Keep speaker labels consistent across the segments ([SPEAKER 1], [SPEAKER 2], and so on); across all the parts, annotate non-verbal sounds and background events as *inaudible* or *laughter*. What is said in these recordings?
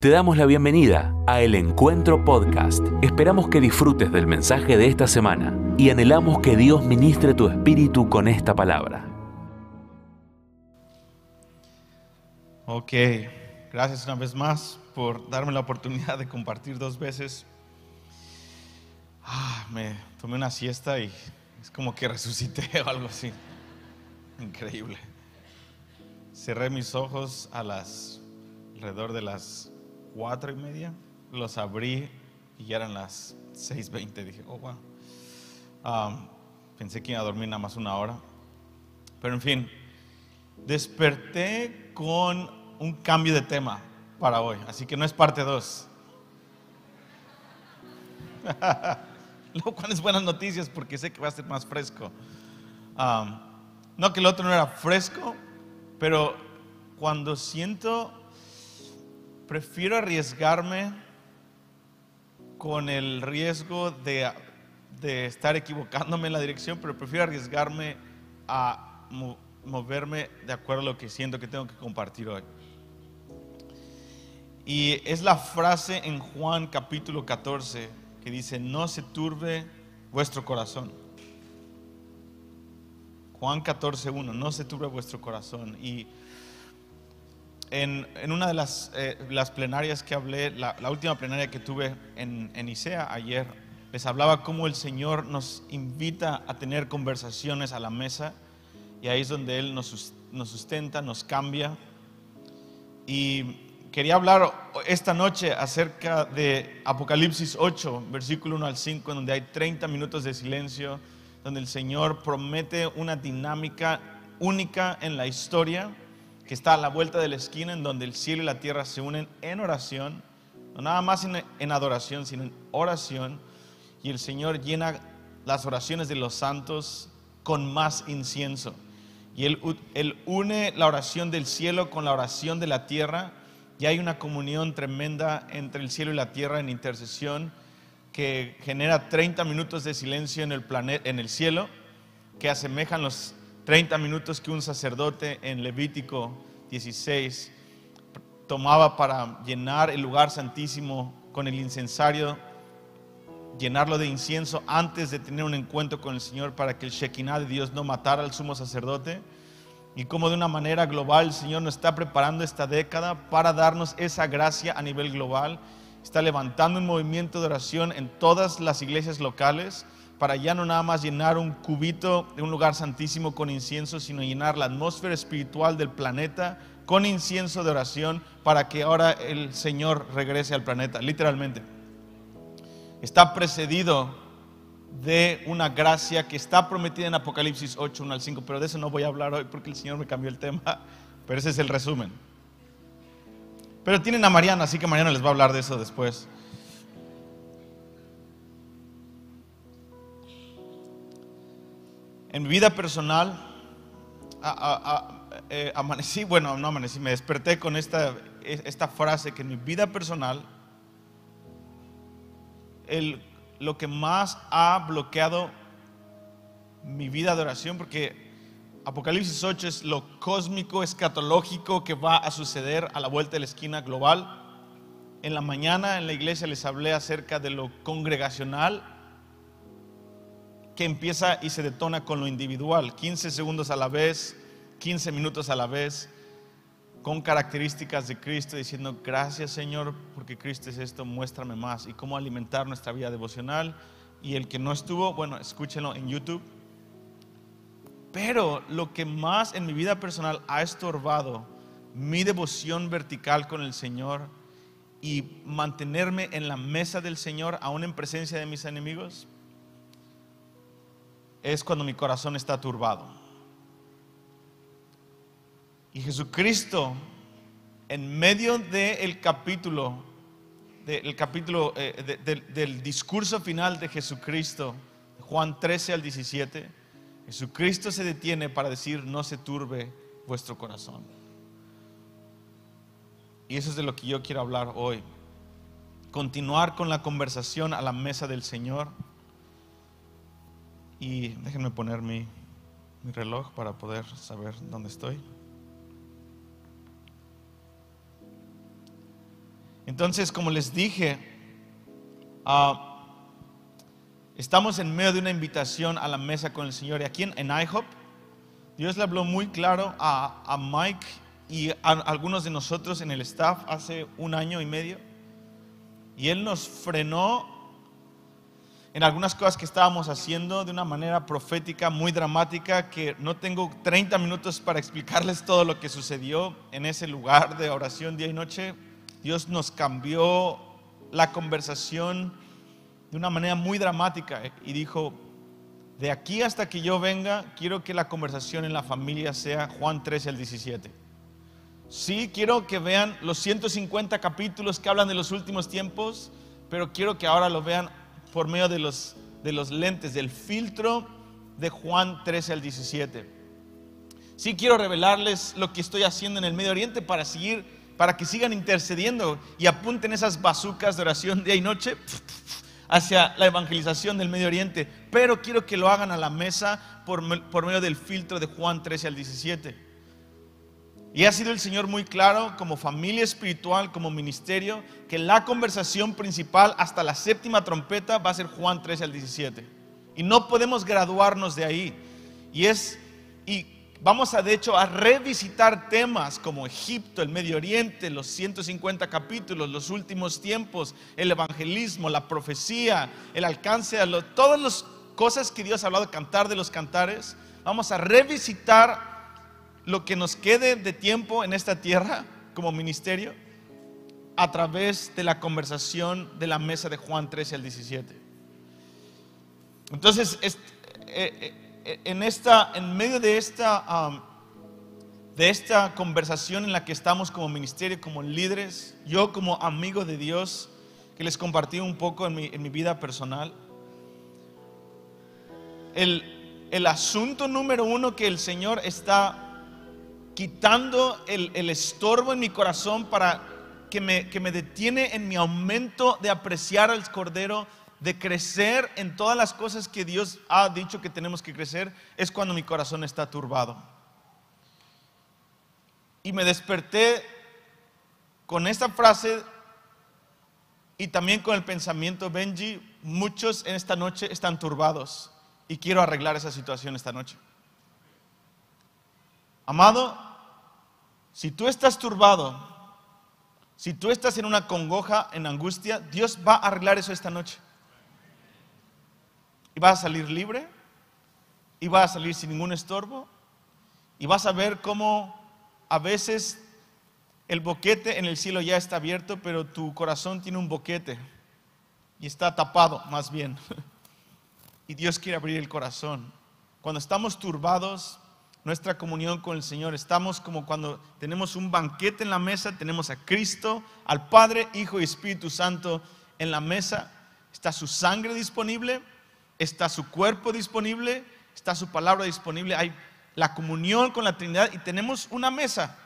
[SPEAKER 1] Te damos la bienvenida a El Encuentro Podcast. Esperamos que disfrutes del mensaje de esta semana y anhelamos que Dios ministre tu espíritu con esta palabra.
[SPEAKER 2] Ok, gracias una vez más por darme la oportunidad de compartir dos veces. Ah, me tomé una siesta y es como que resucité *laughs* o algo así. Increíble. Cerré mis ojos a las alrededor de las cuatro y media. Los abrí y ya eran las 6.20. Dije, oh, wow. Um, pensé que iba a dormir nada más una hora. Pero en fin, desperté con un cambio de tema para hoy. Así que no es parte 2. *laughs* Lo cual es buenas noticias porque sé que va a ser más fresco. Um, no que el otro no era fresco, pero cuando siento prefiero arriesgarme con el riesgo de, estar equivocándome en la dirección, pero prefiero arriesgarme a moverme de acuerdo a lo que siento que tengo que compartir hoy. Y es la frase en Juan capítulo 14 que dice, no se turbe vuestro corazón. Juan 14, 1, no se turbe vuestro corazón. Y en, una de las, eh, las, plenarias que hablé, la, última plenaria que tuve en, en ICEA ayer, les hablaba cómo el Señor nos invita a tener conversaciones a la mesa y ahí es donde Él nos, nos sustenta, nos cambia. Y quería hablar esta noche acerca de Apocalipsis 8, versículo 1 al 5, donde hay 30 minutos de silencio, donde el Señor promete una dinámica única en la historia que está a la vuelta de la esquina en donde el cielo y la tierra se unen en oración, no nada más en, adoración, sino en oración, y el Señor llena las oraciones de los santos con más incienso. Y él, él, une la oración del cielo con la oración de la tierra, y hay una comunión tremenda entre el cielo y la tierra en intercesión que genera 30 minutos de silencio en el, planeta, en el cielo, que asemejan los 30 minutos que un sacerdote en Levítico 16 tomaba para llenar el lugar santísimo con el incensario, llenarlo de incienso antes de tener un encuentro con el Señor para que el Shekinah de Dios no matara al sumo sacerdote. Y como de una manera global el Señor nos está preparando esta década para darnos esa gracia a nivel global. Está levantando un movimiento de oración en todas las iglesias locales para ya no nada más llenar un cubito de un lugar santísimo con incienso, sino llenar la atmósfera espiritual del planeta con incienso de oración para que ahora el Señor regrese al planeta, literalmente. Está precedido de una gracia que está prometida en Apocalipsis 8, 1 al 5, pero de eso no voy a hablar hoy porque el Señor me cambió el tema, *laughs* pero ese es el resumen. Pero tienen a Mariana, así que Mariana les va a hablar de eso después. En mi vida personal, eh, amanecí, bueno, no amanecí, me desperté con esta, esta frase que en mi vida personal, el, lo que más ha bloqueado mi vida de oración, porque Apocalipsis 8 es lo cósmico, escatológico que va a suceder a la vuelta de la esquina global. En la mañana en la iglesia les hablé acerca de lo congregacional que empieza y se detona con lo individual, 15 segundos a la vez, 15 minutos a la vez, con características de Cristo, diciendo, gracias Señor, porque Cristo es esto, muéstrame más, y cómo alimentar nuestra vida devocional. Y el que no estuvo, bueno, escúchenlo en YouTube. Pero lo que más en mi vida personal ha estorbado mi devoción vertical con el Señor y mantenerme en la mesa del Señor, aún en presencia de mis enemigos, es cuando mi corazón está turbado. Y Jesucristo, en medio del capítulo, del capítulo eh, del discurso final de Jesucristo, Juan 13 al 17, Jesucristo se detiene para decir, no se turbe vuestro corazón. Y eso es de lo que yo quiero hablar hoy. Continuar con la conversación a la mesa del Señor y déjenme poner mi, reloj para poder saber dónde estoy. Entonces, como les dije, ah, estamos en medio de una invitación a la mesa con el Señor. Y aquí en, en IHOP, Dios le habló muy claro a, a Mike y a algunos de nosotros en el staff hace un año y medio. Y Él nos frenó en algunas cosas que estábamos haciendo de una manera profética muy dramática que no tengo 30 minutos para explicarles todo lo que sucedió en ese lugar de oración día y noche. Dios nos cambió la conversación de una manera muy dramática y dijo, de aquí hasta que yo venga, quiero que la conversación en la familia sea Juan 13 al 17. Sí, quiero que vean los 150 capítulos que hablan de los últimos tiempos, pero quiero que ahora lo vean por medio de los, de los lentes, del filtro de Juan 13 al 17. Sí quiero revelarles lo que estoy haciendo en el Medio Oriente para seguir, para que sigan intercediendo y apunten esas bazucas de oración día y noche hacia la evangelización del Medio Oriente. Pero quiero que lo hagan a la mesa por, por medio del filtro de Juan 13 al 17. Y ha sido el Señor muy claro como familia espiritual, como ministerio, que la conversación principal hasta la séptima trompeta va a ser Juan 13 al 17. Y no podemos graduarnos de ahí. Y es y vamos a de hecho a revisitar temas como Egipto, el Medio Oriente, los 150 capítulos, los últimos tiempos, el evangelismo, la profecía, el alcance a todas las cosas que Dios ha hablado, cantar de los cantares. Vamos a revisitar lo que nos quede de tiempo en esta tierra como ministerio a través de la conversación de la mesa de Juan 13 al 17. Entonces, eh, eh, en, esta, en medio de esta, de esta conversación en la que estamos como ministerio, como líderes, yo como amigo de Dios, que les compartí un poco en mi, vida personal, el, el asunto número uno que el Señor está quitando el, estorbo en mi corazón para que me, que me detiene en mi aumento de apreciar al Cordero, de crecer en todas las cosas que Dios ha dicho que tenemos que crecer, es cuando mi corazón está turbado. Y me desperté con esta frase y también con el pensamiento, Benji, muchos en esta noche están turbados y quiero arreglar esa situación esta noche. Amado, si tú estás turbado, si tú estás en una congoja, en angustia, Dios va a arreglar eso esta noche. Y vas a salir libre, y vas a salir sin ningún estorbo, y vas a ver cómo a veces el boquete en el cielo ya está abierto, pero tu corazón tiene un boquete y está tapado más bien. *laughs* Y Dios quiere abrir el corazón. Cuando estamos turbados, nuestra comunión con el Señor. Estamos como cuando tenemos un banquete en la mesa, tenemos a Cristo, al Padre, Hijo y Espíritu Santo en la mesa. Está su sangre disponible, está su cuerpo disponible, está su palabra disponible. Hay la comunión con la Trinidad y tenemos una mesa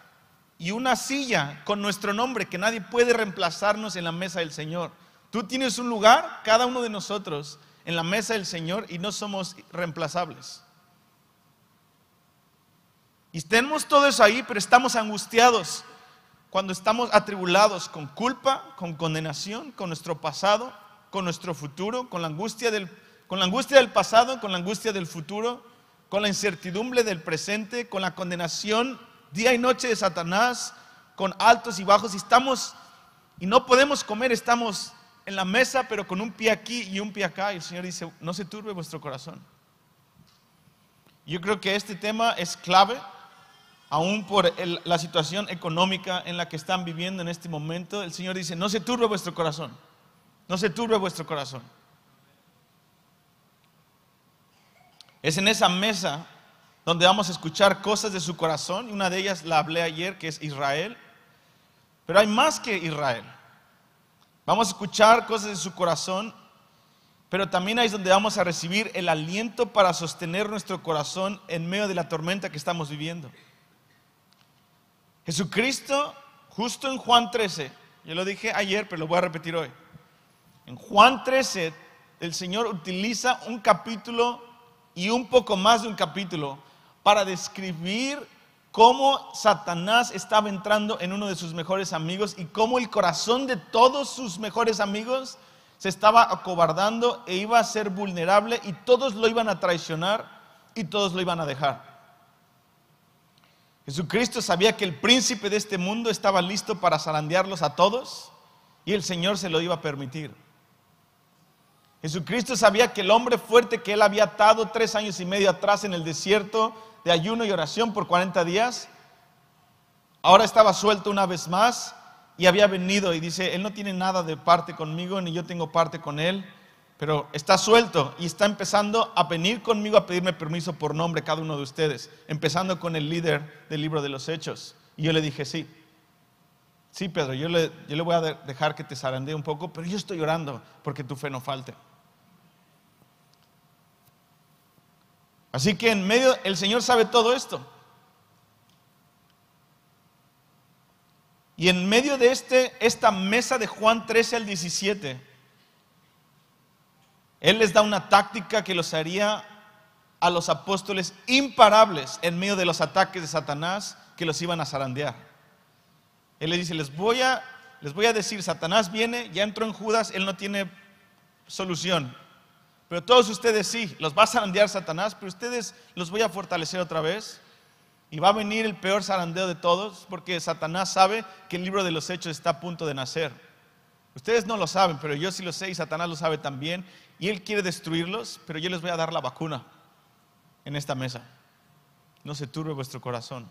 [SPEAKER 2] y una silla con nuestro nombre que nadie puede reemplazarnos en la mesa del Señor. Tú tienes un lugar, cada uno de nosotros, en la mesa del Señor y no somos reemplazables. Y tenemos todo eso ahí, pero estamos angustiados cuando estamos atribulados con culpa, con condenación, con nuestro pasado, con nuestro futuro, con la angustia del, con la angustia del pasado, con la angustia del futuro, con la incertidumbre del presente, con la condenación día y noche de Satanás, con altos y bajos. Y estamos, y no podemos comer, estamos en la mesa, pero con un pie aquí y un pie acá. Y el Señor dice, no se turbe vuestro corazón. Yo creo que este tema es clave aún por la situación económica en la que están viviendo en este momento, el Señor dice, no se turbe vuestro corazón, no se turbe vuestro corazón. Es en esa mesa donde vamos a escuchar cosas de su corazón, y una de ellas la hablé ayer, que es Israel, pero hay más que Israel. Vamos a escuchar cosas de su corazón, pero también ahí es donde vamos a recibir el aliento para sostener nuestro corazón en medio de la tormenta que estamos viviendo. Jesucristo, justo en Juan 13, yo lo dije ayer, pero lo voy a repetir hoy. En Juan 13, el Señor utiliza un capítulo y un poco más de un capítulo para describir cómo Satanás estaba entrando en uno de sus mejores amigos y cómo el corazón de todos sus mejores amigos se estaba acobardando e iba a ser vulnerable y todos lo iban a traicionar y todos lo iban a dejar. Jesucristo sabía que el príncipe de este mundo estaba listo para zarandearlos a todos y el Señor se lo iba a permitir. Jesucristo sabía que el hombre fuerte que él había atado tres años y medio atrás en el desierto de ayuno y oración por 40 días, ahora estaba suelto una vez más y había venido y dice, Él no tiene nada de parte conmigo, ni yo tengo parte con Él, pero está suelto y está empezando a venir conmigo a pedirme permiso por nombre cada uno de ustedes, empezando con el líder del libro de los Hechos. Y yo le dije, sí, sí, Pedro, yo le, yo le voy a dejar que te zarandee un poco, pero yo estoy orando porque tu fe no falte. Así que en medio, el Señor sabe todo esto. Y en medio de este, esta mesa de Juan 13 al 17, Él les da una táctica que los haría a los apóstoles imparables en medio de los ataques de Satanás que los iban a zarandear. Él les dice, les voy a, les voy a decir, Satanás viene, ya entró en Judas, él no tiene solución. Pero todos ustedes sí, los va a zarandear Satanás, pero ustedes los voy a fortalecer otra vez. Y va a venir el peor zarandeo de todos, porque Satanás sabe que el libro de los hechos está a punto de nacer. Ustedes no lo saben, pero yo sí lo sé y Satanás lo sabe también. Y él quiere destruirlos, pero yo les voy a dar la vacuna en esta mesa. No se turbe vuestro corazón.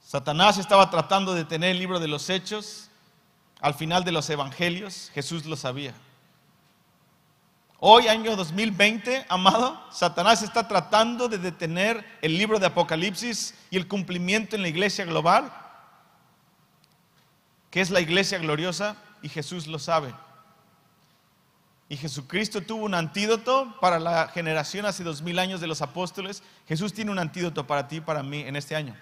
[SPEAKER 2] Satanás estaba tratando de tener el libro de los hechos al final de los evangelios. Jesús lo sabía. Hoy, año 2020, amado, Satanás está tratando de detener el libro de Apocalipsis y el cumplimiento en la iglesia global, que es la iglesia gloriosa, y Jesús lo sabe. Y Jesucristo tuvo un antídoto para la generación hace dos mil años de los apóstoles. Jesús tiene un antídoto para ti y para mí en este año.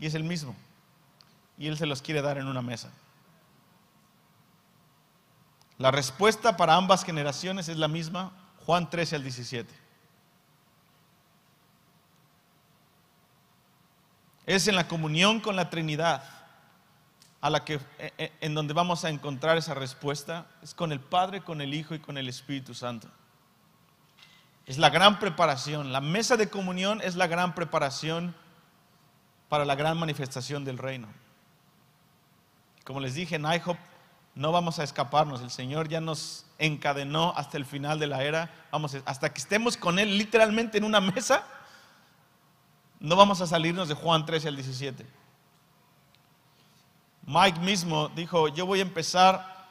[SPEAKER 2] Y es el mismo. Y Él se los quiere dar en una mesa. La respuesta para ambas generaciones es la misma, Juan 13 al 17. Es en la comunión con la Trinidad a la que e, e, en donde vamos a encontrar esa respuesta, es con el Padre, con el Hijo y con el Espíritu Santo. Es la gran preparación, la mesa de comunión es la gran preparación para la gran manifestación del reino. Como les dije en IHOP, no vamos a escaparnos. El Señor ya nos encadenó hasta el final de la era. Vamos, hasta que estemos con Él literalmente en una mesa, no vamos a salirnos de Juan 13 al 17. Mike mismo dijo, yo voy a empezar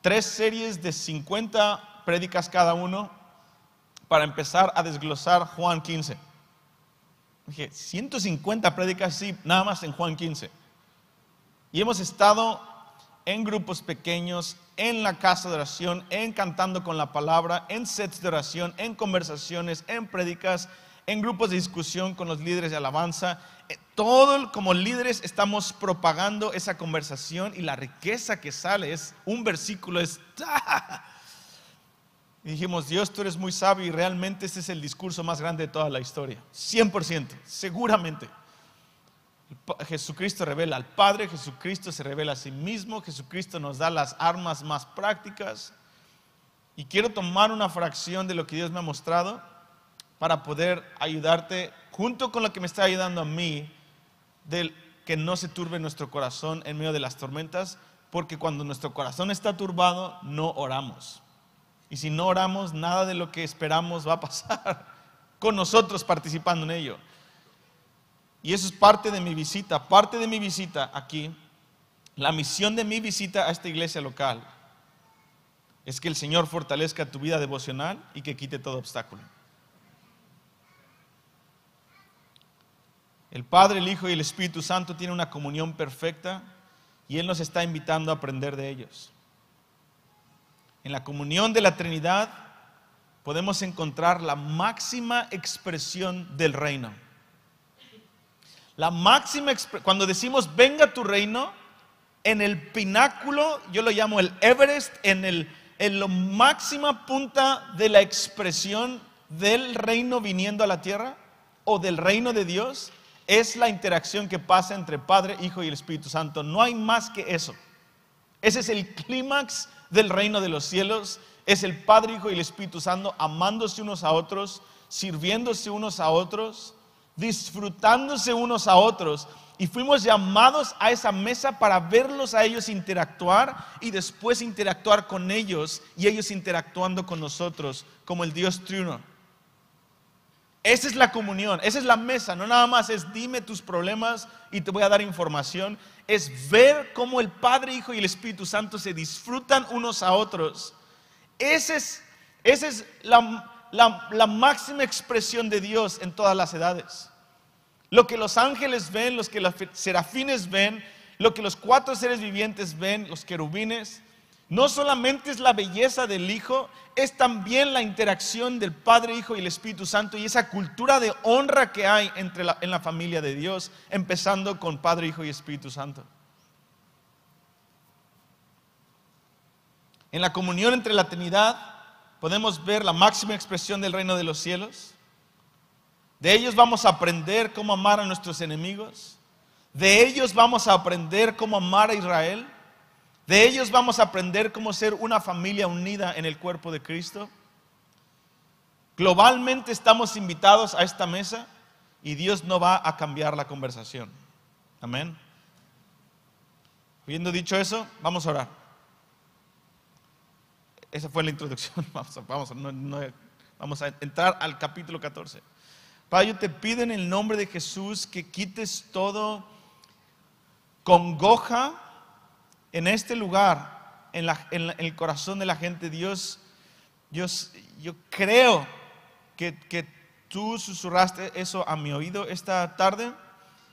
[SPEAKER 2] tres series de 50 prédicas cada uno para empezar a desglosar Juan 15. Dije, 150 prédicas, sí, nada más en Juan 15. Y hemos estado en grupos pequeños, en la casa de oración, en cantando con la palabra, en sets de oración, en conversaciones, en prédicas, en grupos de discusión con los líderes de alabanza. Eh, todo como líderes estamos propagando esa conversación y la riqueza que sale es un versículo, es... *laughs* Dijimos, Dios, tú eres muy sabio y realmente este es el discurso más grande de toda la historia. 100%, seguramente. Jesucristo revela al Padre, Jesucristo se revela a sí mismo, Jesucristo nos da las armas más prácticas. Y quiero tomar una fracción de lo que Dios me ha mostrado para poder ayudarte, junto con lo que me está ayudando a mí, de que no se turbe nuestro corazón en medio de las tormentas, porque cuando nuestro corazón está turbado, no oramos. Y si no oramos, nada de lo que esperamos va a pasar *laughs* con nosotros participando en ello. Y eso es parte de mi visita, parte de mi visita aquí. La misión de mi visita a esta iglesia local es que el Señor fortalezca tu vida devocional y que quite todo obstáculo. El Padre, el Hijo y el Espíritu Santo tienen una comunión perfecta y Él nos está invitando a aprender de ellos. En la comunión de la Trinidad podemos encontrar la máxima expresión del reino. La máxima, cuando decimos venga tu reino, en el pináculo, yo lo llamo el Everest, en, el, en la máxima punta de la expresión del reino viniendo a la tierra o del reino de Dios es la interacción que pasa entre Padre, Hijo y el Espíritu Santo. No hay más que eso. Ese es el clímax del reino de los cielos. Es el Padre, Hijo y el Espíritu Santo amándose unos a otros, sirviéndose unos a otros, disfrutándose unos a otros. Y fuimos llamados a esa mesa para verlos a ellos interactuar y después interactuar con ellos y ellos interactuando con nosotros como el Dios triuno. Esa es la comunión, esa es la mesa, no nada más es dime tus problemas y te voy a dar información, es ver cómo el Padre, Hijo y el Espíritu Santo se disfrutan unos a otros. Esa es, es la, la máxima expresión de Dios en todas las edades. Lo que los ángeles ven, los que los serafines ven, lo que los cuatro seres vivientes ven, los querubines, no solamente es la belleza del Hijo, es también la interacción del Padre, Hijo y el Espíritu Santo y esa cultura de honra que hay entre en la familia de Dios, empezando con Padre, Hijo y Espíritu Santo. En la comunión entre la Trinidad podemos ver la máxima expresión del reino de los cielos. De ellos vamos a aprender cómo amar a nuestros enemigos. De ellos vamos a aprender cómo amar a Israel. De ellos vamos a aprender cómo ser una familia unida en el cuerpo de Cristo. Globalmente estamos invitados a esta mesa y Dios no va a cambiar la conversación. Amén. Habiendo dicho eso, vamos a orar. Esa fue la introducción. *laughs* Vamos a, vamos a entrar al capítulo 14. Padre, yo te pido en el nombre de Jesús que quites todo congoja en este lugar, en, el corazón de la gente, Dios, Dios yo creo que, que tú susurraste eso a mi oído esta tarde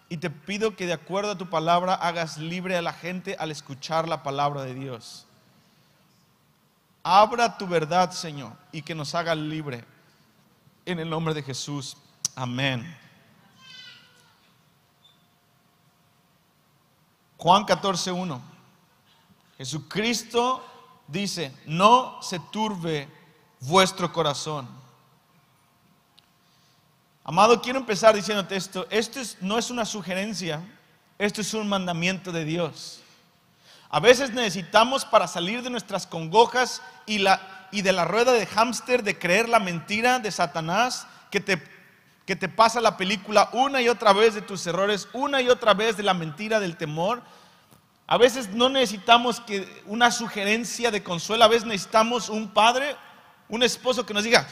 [SPEAKER 2] y te pido que de acuerdo a tu palabra hagas libre a la gente al escuchar la palabra de Dios. Abra tu verdad, Señor, y que nos haga libre. En el nombre de Jesús. Amén. Juan 14, 1. Jesucristo dice, no se turbe vuestro corazón. Amado, quiero empezar diciéndote esto. Esto no es una sugerencia, esto es un mandamiento de Dios. A veces necesitamos para salir de nuestras congojas y, la, y de la rueda de hámster de creer la mentira de Satanás que te, que te pasa la película una y otra vez de tus errores, una y otra vez de la mentira del temor a veces no necesitamos que una sugerencia de consuelo, a veces necesitamos un padre, un esposo que nos diga,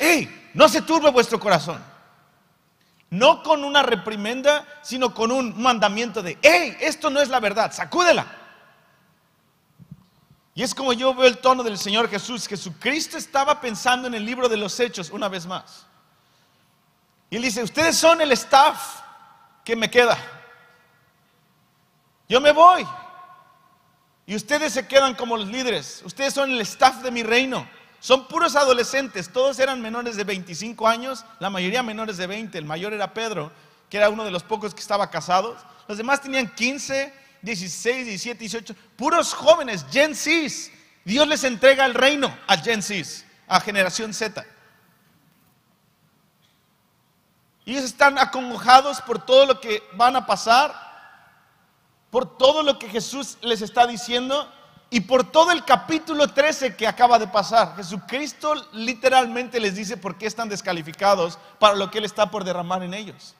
[SPEAKER 2] hey, no se turbe vuestro corazón. No con una reprimenda, sino con un mandamiento de, hey, esto no es la verdad, sacúdela. Y es como yo veo el tono del Señor Jesús. Jesucristo estaba pensando en el libro de los hechos una vez más. Y él dice, ustedes son el staff que me queda. Yo me voy. Y ustedes se quedan como los líderes. Ustedes son el staff de mi reino. Son puros adolescentes. Todos eran menores de 25 años, la mayoría menores de 20. El mayor era Pedro, que era uno de los pocos que estaba casado. Los demás tenían 15, 16, 17, 18. Puros jóvenes, Gen Z. Dios les entrega el reino a Gen Z, a generación Z. Y ellos están acongojados por todo lo que van a pasar por todo lo que Jesús les está diciendo y por todo el capítulo 13 que acaba de pasar. Jesucristo literalmente les dice por qué están descalificados para lo que Él está por derramar en ellos.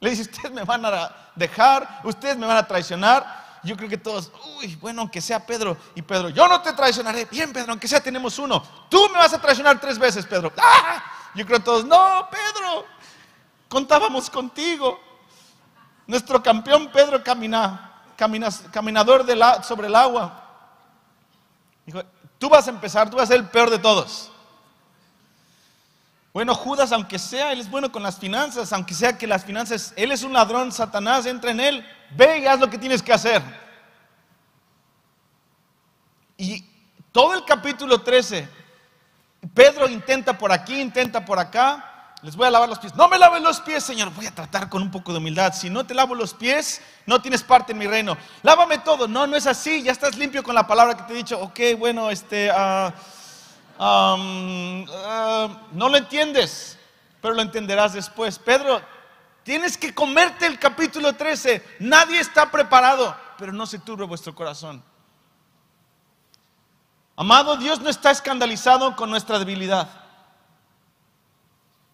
[SPEAKER 2] Le dice, ustedes me van a dejar, ustedes me van a traicionar. Yo creo que todos, uy, bueno, aunque sea Pedro y Pedro, yo no te traicionaré. Bien, Pedro, aunque sea tenemos uno. Tú me vas a traicionar tres veces, Pedro. ¡Ah! Yo creo todos, no, Pedro, contábamos contigo. Nuestro campeón Pedro camina, caminador sobre el agua. Dijo, tú vas a empezar, tú vas a ser el peor de todos. Bueno, Judas, aunque sea, él es bueno con las finanzas, aunque sea que las finanzas, él es un ladrón, Satanás entra en él, ve y haz lo que tienes que hacer. Y todo el capítulo 13, Pedro intenta por aquí, intenta por acá, les voy a lavar los pies. No me laven los pies, Señor. Voy a tratar con un poco de humildad. Si no te lavo los pies, no tienes parte en mi reino. Lávame todo. No, no es así. Ya estás limpio con la palabra que te he dicho. Ok, bueno, este, um, uh, no lo entiendes, pero lo entenderás después. Pedro, tienes que comerte el capítulo 13. Nadie está preparado, pero no se turbe vuestro corazón. Amado, Dios no está escandalizado con nuestra debilidad.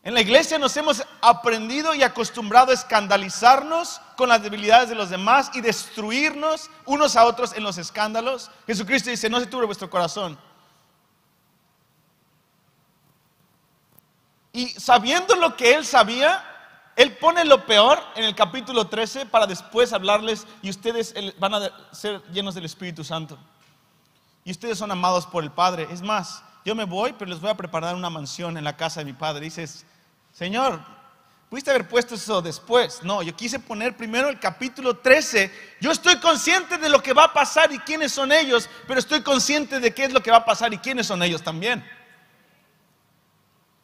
[SPEAKER 2] En la iglesia nos hemos aprendido y acostumbrado a escandalizarnos con las debilidades de los demás y destruirnos unos a otros en los escándalos. Jesucristo dice, no se turbe vuestro corazón. Y sabiendo lo que él sabía, él pone lo peor en el capítulo 13 para después hablarles y ustedes van a ser llenos del Espíritu Santo. Y ustedes son amados por el Padre. Es más, yo me voy, pero les voy a preparar una mansión en la casa de mi Padre. Dices, Señor, pudiste haber puesto eso después. No, yo quise poner primero el capítulo 13. Yo estoy consciente de lo que va a pasar y quiénes son ellos, pero estoy consciente de qué es lo que va a pasar y quiénes son ellos también.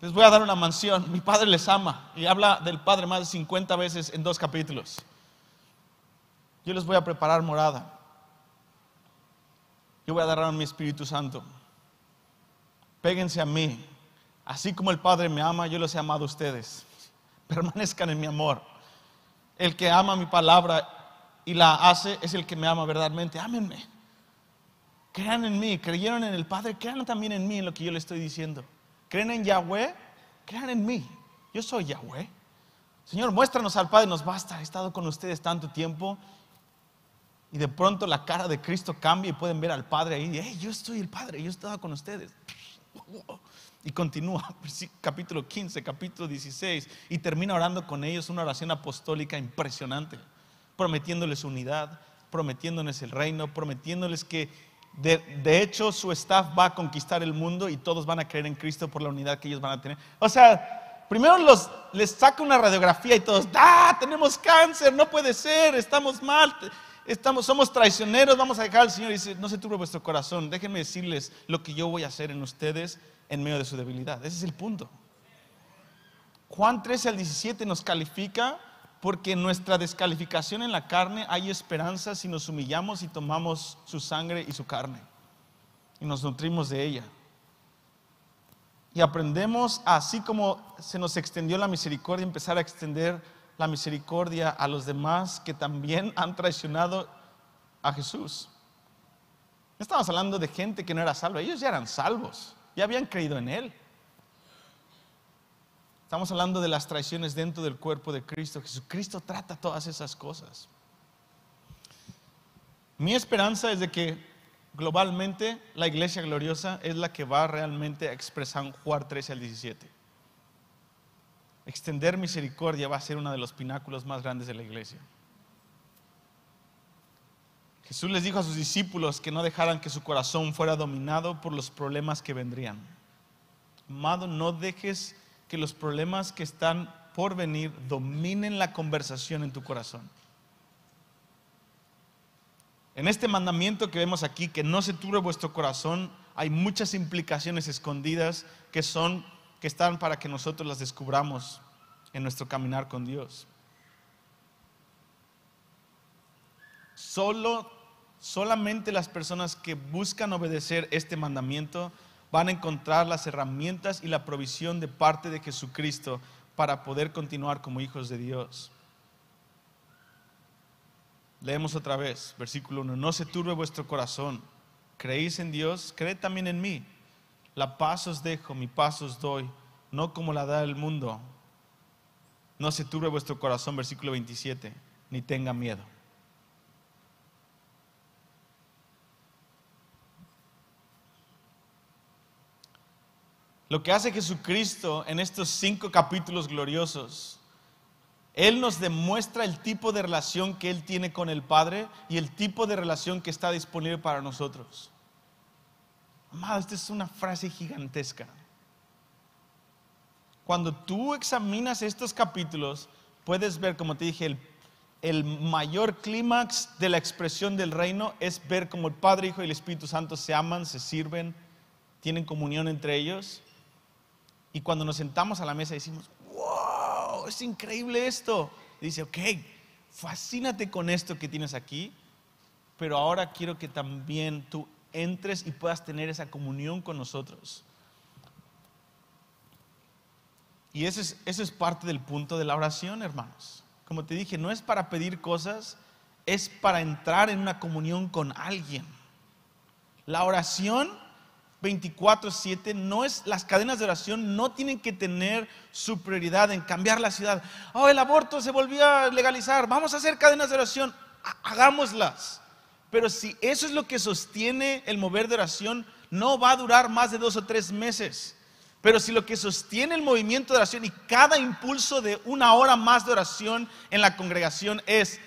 [SPEAKER 2] Les voy a dar una mansión. Mi padre les ama y habla del padre más de 50 veces en dos capítulos. Yo les voy a preparar morada. Yo voy a dar a mi Espíritu Santo. Péguense a mí Así como el Padre me ama, yo los he amado a ustedes. Permanezcan en mi amor. El que ama mi palabra y la hace es el que me ama verdaderamente. Ámenme. Crean en mí. Creyeron en el Padre. Crean también en mí en lo que yo le estoy diciendo. Creen en Yahweh. Crean en mí. Yo soy Yahweh. Señor, muéstranos al Padre. Nos basta. He estado con ustedes tanto tiempo. Y de pronto la cara de Cristo cambia y pueden ver al Padre ahí. Hey, yo estoy el Padre. Yo he estado con ustedes. Y continúa, *laughs* capítulo 15, capítulo 16, y termina orando con ellos una oración apostólica impresionante, prometiéndoles unidad, prometiéndoles el reino, prometiéndoles que de, hecho su staff va a conquistar el mundo y todos van a creer en Cristo por la unidad que ellos van a tener. O sea, primero los, les saca una radiografía y todos, ¡ah! Tenemos cáncer, no puede ser, estamos mal. Estamos, somos traicioneros, vamos a dejar al Señor y dice, no se turbe vuestro corazón, déjenme decirles lo que yo voy a hacer en ustedes en medio de su debilidad. Ese es el punto. Juan 13 al 17 nos califica porque en nuestra descalificación en la carne hay esperanza si nos humillamos y tomamos su sangre y su carne y nos nutrimos de ella. Y aprendemos, así como se nos extendió la misericordia, empezar a extender la misericordia a los demás que también han traicionado a Jesús. No estamos hablando de gente que no era salva, ellos ya eran salvos ya habían creído en Él. Estamos hablando de las traiciones dentro del cuerpo de Cristo. Jesucristo trata todas esas cosas. Mi esperanza es de que globalmente la iglesia gloriosa es la que va realmente a expresar Juan 13 al 17. Extender misericordia va a ser uno de los pináculos más grandes de la iglesia. Jesús les dijo a sus discípulos que no dejaran que su corazón fuera dominado por los problemas que vendrían. Amado, no dejes que los problemas que están por venir dominen la conversación en tu corazón. En este mandamiento que vemos aquí, que no se turbe vuestro corazón, hay muchas implicaciones escondidas que son que están para que nosotros las descubramos en nuestro caminar con Dios. Solo Solamente las personas que buscan obedecer este mandamiento van a encontrar las herramientas y la provisión de parte de Jesucristo para poder continuar como hijos de Dios. Leemos otra vez, versículo 1, no se turbe vuestro corazón, creéis en Dios, creed también en mí. La paz os dejo, mi paz os doy, no como la da el mundo. No se turbe vuestro corazón, versículo 27, ni tenga miedo. Lo que hace Jesucristo en estos cinco capítulos gloriosos, Él nos demuestra el tipo de relación que Él tiene con el Padre y el tipo de relación que está disponible para nosotros. Amado, esta es una frase gigantesca. Cuando tú examinas estos capítulos, puedes ver, como te dije, el, el mayor clímax de la expresión del reino es ver cómo el Padre, Hijo y el Espíritu Santo se aman, se sirven, tienen comunión entre ellos. Y cuando nos sentamos a la mesa decimos, wow, es increíble esto. Dice, ok, fascínate con esto que tienes aquí, pero ahora quiero que también tú entres y puedas tener esa comunión con nosotros. Y eso es, eso es parte del punto de la oración, hermanos. Como te dije, no es para pedir cosas, es para entrar en una comunión con alguien. La oración 24/7 no es las cadenas de oración no tienen que tener su prioridad en cambiar la ciudad. Oh, el aborto se volvió a legalizar, vamos a hacer cadenas de oración, hagámoslas. Pero si eso es lo que sostiene el mover de oración, no va a durar más de dos o tres meses. Pero si lo que sostiene el movimiento de oración y cada impulso de una hora más de oración en la congregación es,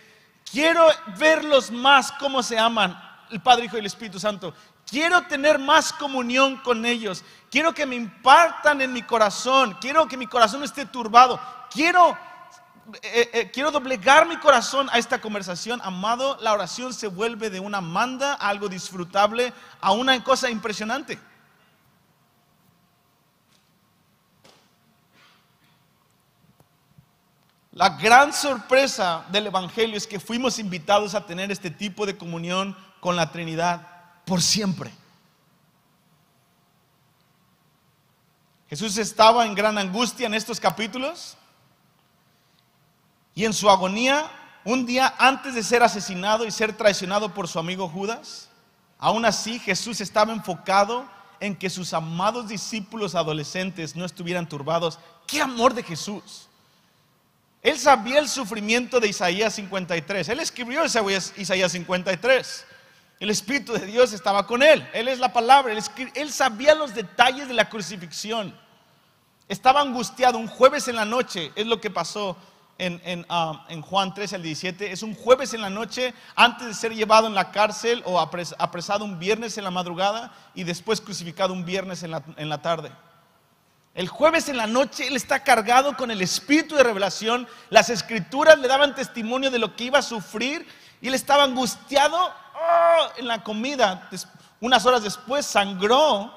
[SPEAKER 2] quiero verlos más como se aman, el Padre, Hijo y el Espíritu Santo. Quiero tener más comunión con ellos. Quiero que me impartan en mi corazón. Quiero que mi corazón esté turbado. Quiero, eh, eh, quiero doblegar mi corazón a esta conversación. Amado, la oración se vuelve de una manda a algo disfrutable, a una cosa impresionante. La gran sorpresa del Evangelio es que fuimos invitados a tener este tipo de comunión con la Trinidad por siempre. Jesús estaba en gran angustia en estos capítulos y en su agonía, un día antes de ser asesinado y ser traicionado por su amigo Judas, aún así Jesús estaba enfocado en que sus amados discípulos adolescentes no estuvieran turbados. ¡Qué amor de Jesús! Él sabía el sufrimiento de Isaías 53. Él escribió Isaías 53. El Espíritu de Dios estaba con él. Él es la palabra. Él, sabía los detalles de la crucifixión. Estaba angustiado un jueves en la noche. Es lo que pasó en, ah, Juan 13 al 17. Es un jueves en la noche antes de ser llevado en la cárcel o apresado un viernes en la madrugada y después crucificado un viernes en la, en la tarde. El jueves en la noche él está cargado con el espíritu de revelación. Las escrituras le daban testimonio de lo que iba a sufrir y él estaba angustiado ¡oh! en la comida. Unas horas después sangró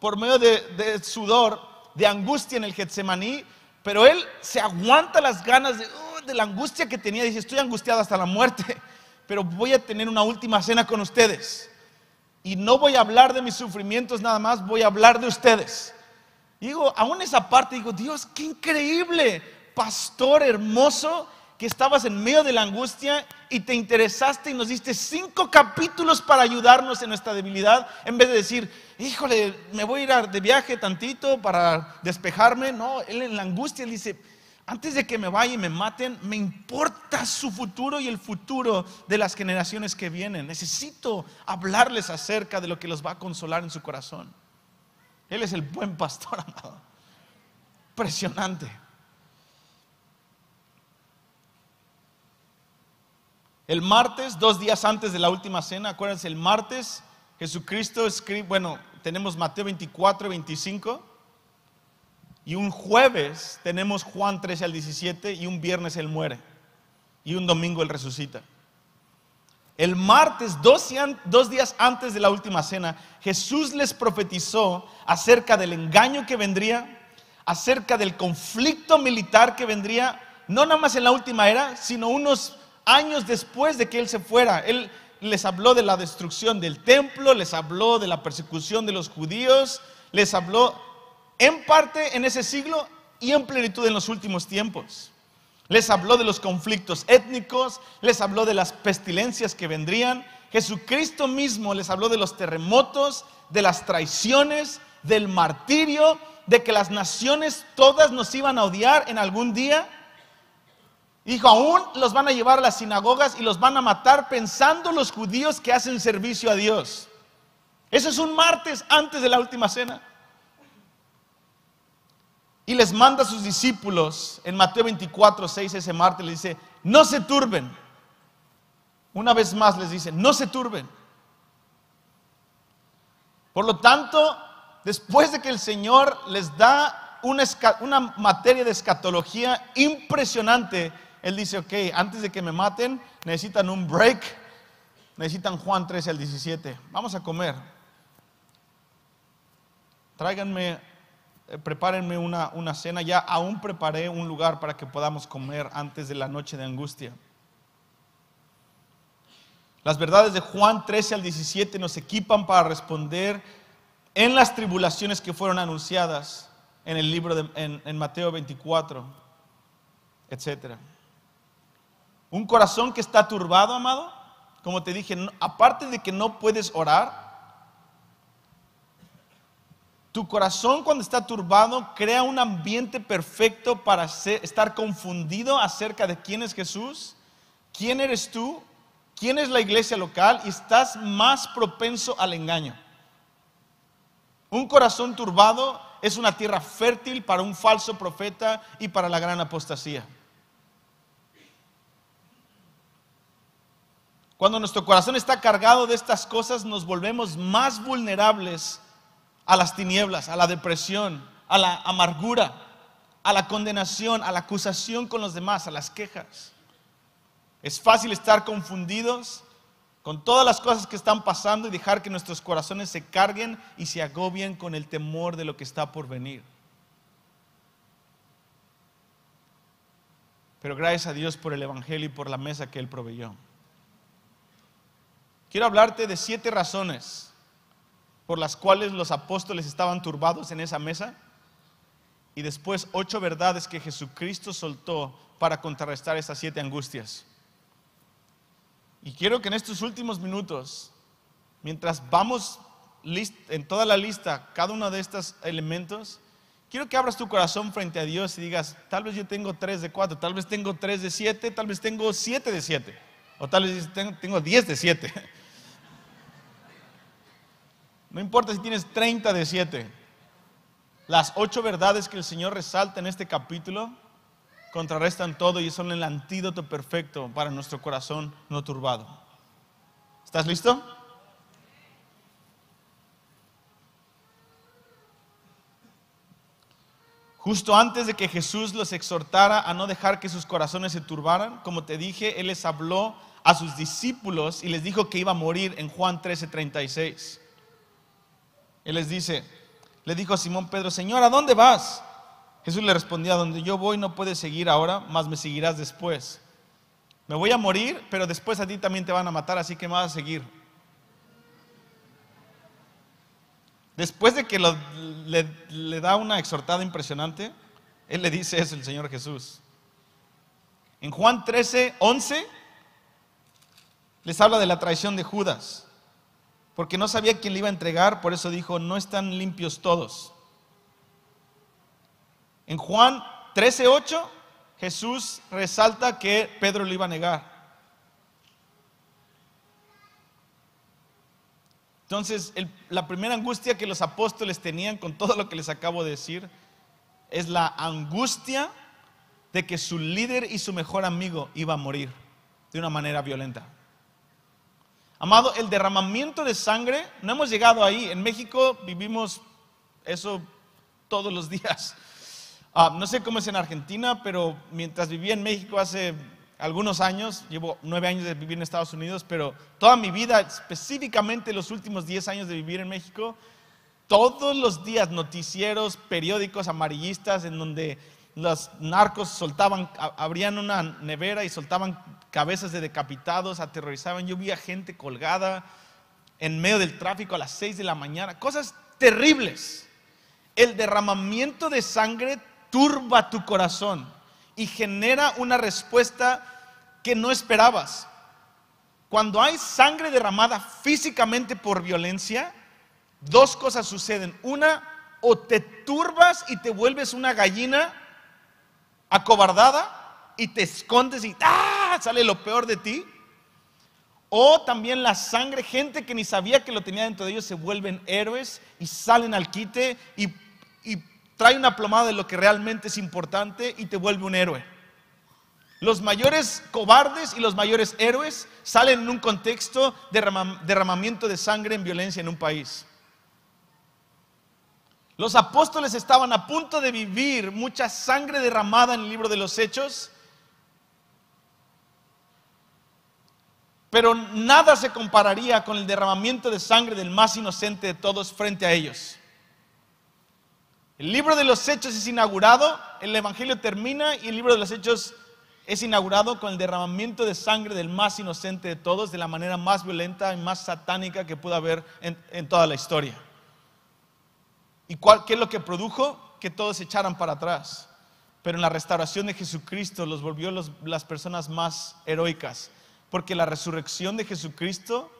[SPEAKER 2] por medio de, sudor, de angustia en el Getsemaní, pero él se aguanta las ganas de, de la angustia que tenía. Dice, estoy angustiado hasta la muerte, *laughs* pero voy a tener una última cena con ustedes. Y no voy a hablar de mis sufrimientos nada más, voy a hablar de ustedes. digo, aún esa parte, digo, Dios, qué increíble, pastor hermoso, que estabas en medio de la angustia y te interesaste y nos diste cinco capítulos para ayudarnos en nuestra debilidad, en vez de decir, híjole, me voy a ir de viaje tantito para despejarme. No, él en la angustia él dice, antes de que me vaya y me maten, me importa su futuro y el futuro de las generaciones que vienen. Necesito hablarles acerca de lo que los va a consolar en su corazón. Él es el buen pastor, *laughs* amado. Impresionante. El martes, dos días antes de la última cena, acuérdense, el martes Jesucristo escribe, bueno, tenemos Mateo 24, 25, y un jueves tenemos Juan 13 al 17, y un viernes Él muere, y un domingo Él resucita. El martes, dos, dos días antes de la última cena, Jesús les profetizó acerca del engaño que vendría, acerca del conflicto militar que vendría, no nada más en la última era, sino unos años después de que Él se fuera. Él les habló de la destrucción del templo, les habló de la persecución de los judíos, les habló en parte en ese siglo y en plenitud en los últimos tiempos. Les habló de los conflictos étnicos, les habló de las pestilencias que vendrían. Jesucristo mismo les habló de los terremotos, de las traiciones, del martirio, de que las naciones todas nos iban a odiar en algún día Dijo, aún los van a llevar a las sinagogas y los van a matar pensando los judíos que hacen servicio a Dios. Eso es un martes antes de la última cena. Y les manda a sus discípulos en Mateo 24, 6 ese martes, les dice, no se turben. Una vez más les dice, no se turben. Por lo tanto, después de que el Señor les da una, una materia de escatología impresionante, él dice, ok, antes de que me maten, necesitan un break, necesitan Juan 13 al 17. Vamos a comer. Tráiganme, eh, prepárenme una, una cena. Ya aún preparé un lugar para que podamos comer antes de la noche de angustia. Las verdades de Juan 13 al 17 nos equipan para responder en las tribulaciones que fueron anunciadas en el libro de en, Mateo 24, etc. Un corazón que está turbado, amado, como te dije, aparte de que no puedes orar, tu corazón cuando está turbado crea un ambiente perfecto para estar confundido acerca de quién es Jesús, quién eres tú, quién es la iglesia local y estás más propenso al engaño. Un corazón turbado es una tierra fértil para un falso profeta y para la gran apostasía. Cuando nuestro corazón está cargado de estas cosas, nos volvemos más vulnerables a las tinieblas, a la depresión, a la amargura, a la condenación, a la acusación con los demás, a las quejas. Es fácil estar confundidos con todas las cosas que están pasando y dejar que nuestros corazones se carguen y se agobien con el temor de lo que está por venir. Pero gracias a Dios por el Evangelio y por la mesa que Él proveyó. Quiero hablarte de siete razones por las cuales los apóstoles estaban turbados en esa mesa y después ocho verdades que Jesucristo soltó para contrarrestar esas siete angustias. Y quiero que en estos últimos minutos, mientras vamos en toda la lista cada uno de estos elementos, quiero que abras tu corazón frente a Dios y digas, tal vez yo tengo tres de cuatro, tal vez tengo tres de siete, tal vez tengo siete de siete, o tal vez tengo diez de siete. No importa si tienes 30 de 7. Las ocho verdades que el Señor resalta en este capítulo contrarrestan todo y son el antídoto perfecto para nuestro corazón no turbado. ¿Estás listo? Justo antes de que Jesús los exhortara a no dejar que sus corazones se turbaran, como te dije, Él les habló a sus discípulos y les dijo que iba a morir en Juan 13:36. Él les dice, le dijo a Simón Pedro, Señor, ¿a dónde vas? Jesús le respondió, a donde yo voy no puedes seguir ahora, más me seguirás después. Me voy a morir, pero después a ti también te van a matar, así que me vas a seguir. Después de que le, le da una exhortada impresionante, Él le dice eso el Señor Jesús. En Juan 13, 11, les habla de la traición de Judas porque no sabía quién le iba a entregar, por eso dijo, no están limpios todos. En Juan 13:8, Jesús resalta que Pedro lo iba a negar. Entonces, la primera angustia que los apóstoles tenían con todo lo que les acabo de decir es la angustia de que su líder y su mejor amigo iba a morir de una manera violenta. Amado, el derramamiento de sangre, no hemos llegado ahí. En México vivimos eso todos los días. Ah, no sé cómo es en Argentina, pero mientras vivía en México hace algunos años, llevo nueve años de vivir en Estados Unidos, pero toda mi vida, específicamente los últimos diez años de vivir en México, todos los días noticieros, periódicos amarillistas en donde los narcos soltaban, abrían una nevera y soltaban cabezas de decapitados, aterrorizaban. Yo vi a gente colgada en medio del tráfico a las 6 de la mañana, cosas terribles. El derramamiento de sangre turba tu corazón y genera una respuesta que no esperabas. Cuando hay sangre derramada físicamente por violencia, dos cosas suceden. Una, o te turbas y te vuelves una gallina acobardada y te escondes y ¡ah! sale lo peor de ti. O también la sangre, gente que ni sabía que lo tenía dentro de ellos, se vuelven héroes y salen al quite y, trae una plomada de lo que realmente es importante y te vuelve un héroe. Los mayores cobardes y los mayores héroes salen en un contexto de derrama- derramamiento de sangre en violencia en un país. Los apóstoles estaban a punto de vivir mucha sangre derramada en el libro de los Hechos, pero nada se compararía con el derramamiento de sangre del más inocente de todos frente a ellos. El libro de los Hechos es inaugurado, el Evangelio termina y el libro de los Hechos es inaugurado con el derramamiento de sangre del más inocente de todos, de la manera más violenta y más satánica que pudo haber en, en toda la historia. ¿Y cuál, qué es lo que produjo? que todos se echaran para atrás, pero en la restauración de Jesucristo los volvió las personas más heroicas, porque la resurrección de Jesucristo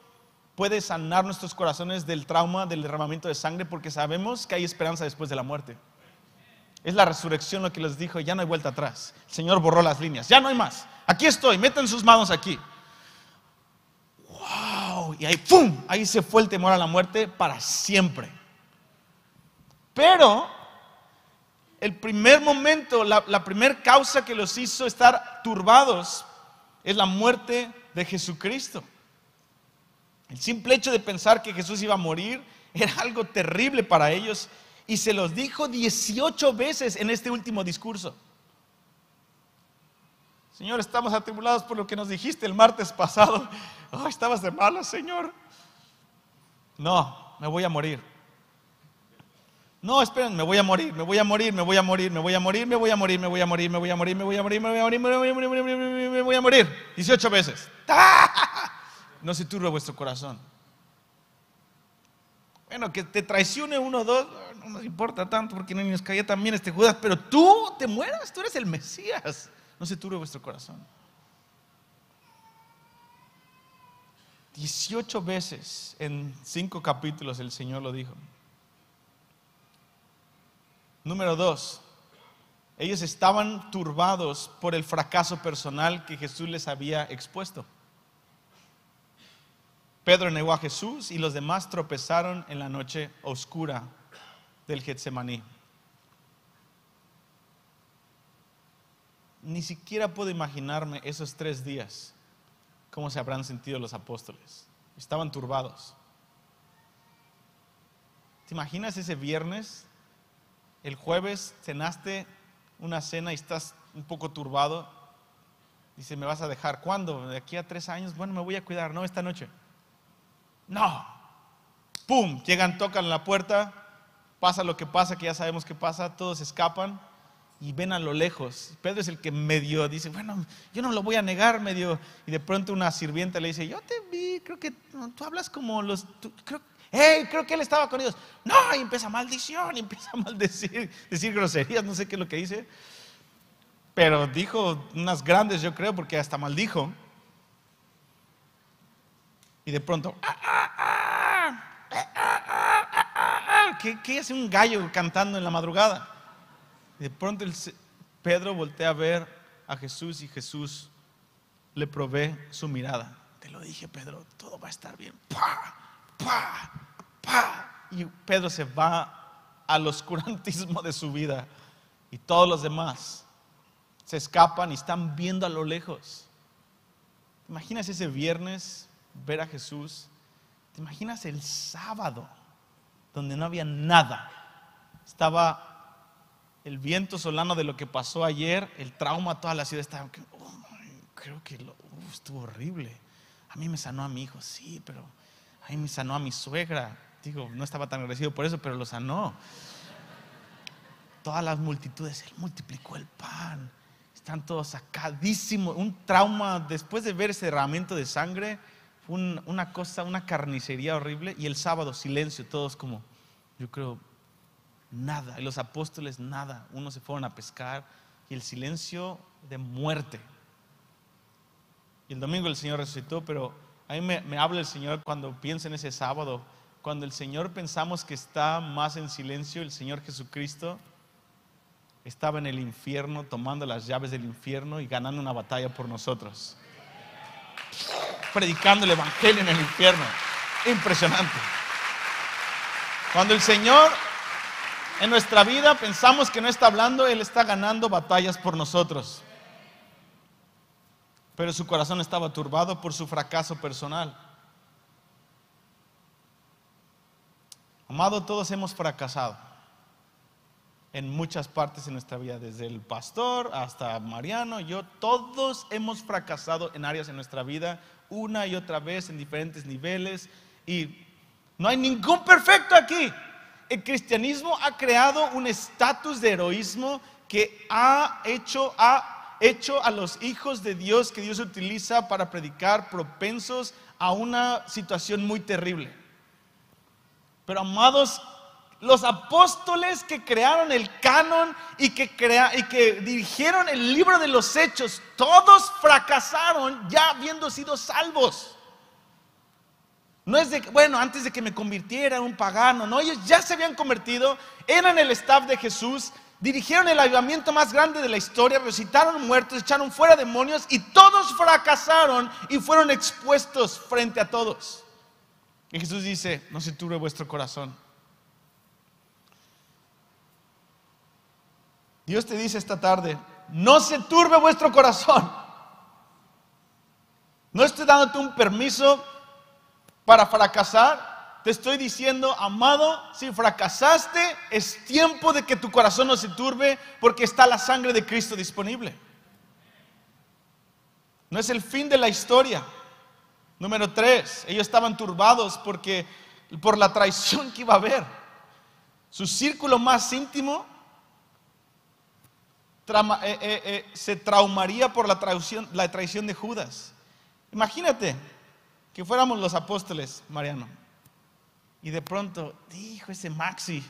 [SPEAKER 2] puede sanar nuestros corazones del trauma del derramamiento de sangre, porque sabemos que hay esperanza después de la muerte. Es la resurrección lo que les dijo, ya no hay vuelta atrás. El Señor borró las líneas, ya no hay más. Aquí estoy, metan sus manos aquí. ¡Wow! Y ahí, ¡pum! Ahí se fue el temor a la muerte para siempre. Pero el primer momento, la, la primer causa que los hizo estar turbados es la muerte de Jesucristo. El simple hecho de pensar que Jesús iba a morir *laughs* era algo terrible para ellos y se los dijo 18 veces en este último discurso. Señor, estamos atribulados por lo que nos dijiste el martes pasado. Ay, *laughs* estabas de malas, Señor. No, me voy a morir. No, esperen, me voy a morir, me voy a morir, me voy a morir, me voy a morir, me voy a morir, me voy a morir, me voy a morir, me voy a morir, me voy a morir, me voy a morir, me voy a morir, me voy a morir. 18 veces. No se turbe vuestro corazón. Bueno, que te traicione uno o dos, no nos importa tanto porque no nos caía también este Judas, pero tú te mueras, tú eres el Mesías. No se turbe vuestro corazón. 18 veces en cinco capítulos el Señor lo dijo. Número dos, ellos estaban turbados por el fracaso personal que Jesús les había expuesto. Pedro negó a Jesús y los demás tropezaron en la noche oscura del Getsemaní. Ni siquiera puedo imaginarme esos tres días, cómo se habrán sentido los apóstoles. Estaban turbados. ¿Te imaginas ese viernes? El jueves cenaste una cena y estás un poco turbado. Dice, ¿me vas a dejar cuándo? ¿De aquí a tres años? Bueno, me voy a cuidar, no, esta noche. No. ¡Pum! Llegan, tocan la puerta, pasa lo que pasa, que ya sabemos que pasa, todos escapan y ven a lo lejos. Pedro es el que medio dice, bueno, yo no lo voy a negar, medio. Y de pronto una sirvienta le dice, yo te vi, creo que tú hablas como los... tú- creo, hey, creo que él estaba con ellos. No, y empieza maldición, empieza a maldecir, decir groserías, no sé qué es lo que dice. Pero dijo unas grandes, yo creo, porque hasta maldijo. Y de pronto, "Ah, ah, ah, ah, ah, ah, ah, ah". ¿Qué, qué hace un gallo cantando en la madrugada? Y de pronto Pedro voltea a ver a Jesús y Jesús le provee su mirada. Te lo dije, Pedro, todo va a estar bien. ¡Pah! ¡Pah! ¡Pah! Y Pedro se va al oscurantismo de su vida. Y todos los demás se escapan y están viendo a lo lejos. ¿Te imaginas ese viernes ver a Jesús? ¿Te imaginas el sábado donde no había nada? Estaba el viento solano de lo que pasó ayer, el trauma, toda la ciudad estaba, oh, creo que lo- uf, estuvo horrible. A mí me sanó a mi hijo, sí, pero a mí me sanó a mi suegra. Digo, no estaba tan agradecido por eso, pero lo sanó. Todas las multitudes, él multiplicó el pan. Están todos sacadísimos. Un trauma, después de ver ese derramamiento de sangre, un- una cosa, una carnicería horrible. Y el sábado, silencio, todos como, yo creo, nada. Y los apóstoles, nada. Unos se fueron a pescar y el silencio de muerte. Y el domingo el Señor resucitó, pero a mí me, habla el Señor cuando pienso en ese sábado. Cuando el Señor pensamos que está más en silencio, el Señor Jesucristo estaba en el infierno tomando las llaves del infierno y ganando una batalla por nosotros. Predicando el Evangelio en el infierno. Impresionante. Cuando el Señor en nuestra vida pensamos que no está hablando, Él está ganando batallas por nosotros. Pero su corazón estaba turbado por su fracaso personal. Amado, todos hemos fracasado en muchas partes de nuestra vida, desde el pastor hasta Mariano, yo, todos hemos fracasado en áreas en nuestra vida una y otra vez en diferentes niveles y no hay ningún perfecto aquí. El cristianismo ha creado un estatus de heroísmo que ha hecho, ha hecho a los hijos de Dios que Dios utiliza para predicar propensos a una situación muy terrible. Pero amados, los apóstoles que crearon el canon y que, y que dirigieron el libro de los hechos, todos fracasaron ya habiendo sido salvos. No es de, bueno, antes de que me convirtiera en un pagano, no, ellos ya se habían convertido, eran el staff de Jesús, dirigieron el avivamiento más grande de la historia, recitaron muertos, echaron fuera demonios y todos fracasaron y fueron expuestos frente a todos. Y Jesús dice, no se turbe vuestro corazón. Dios te dice esta tarde, no se turbe vuestro corazón. No estoy dándote un permiso para fracasar. Te estoy diciendo, amado, si fracasaste, es tiempo de que tu corazón no se turbe porque está la sangre de Cristo disponible. No es el fin de la historia. Número tres, ellos estaban turbados porque por la traición que iba a haber. Su círculo más íntimo eh, eh, eh, se traumaría por la traición, la traición de Judas. Imagínate que fuéramos los apóstoles, Mariano, y de pronto, dijo ese Maxi,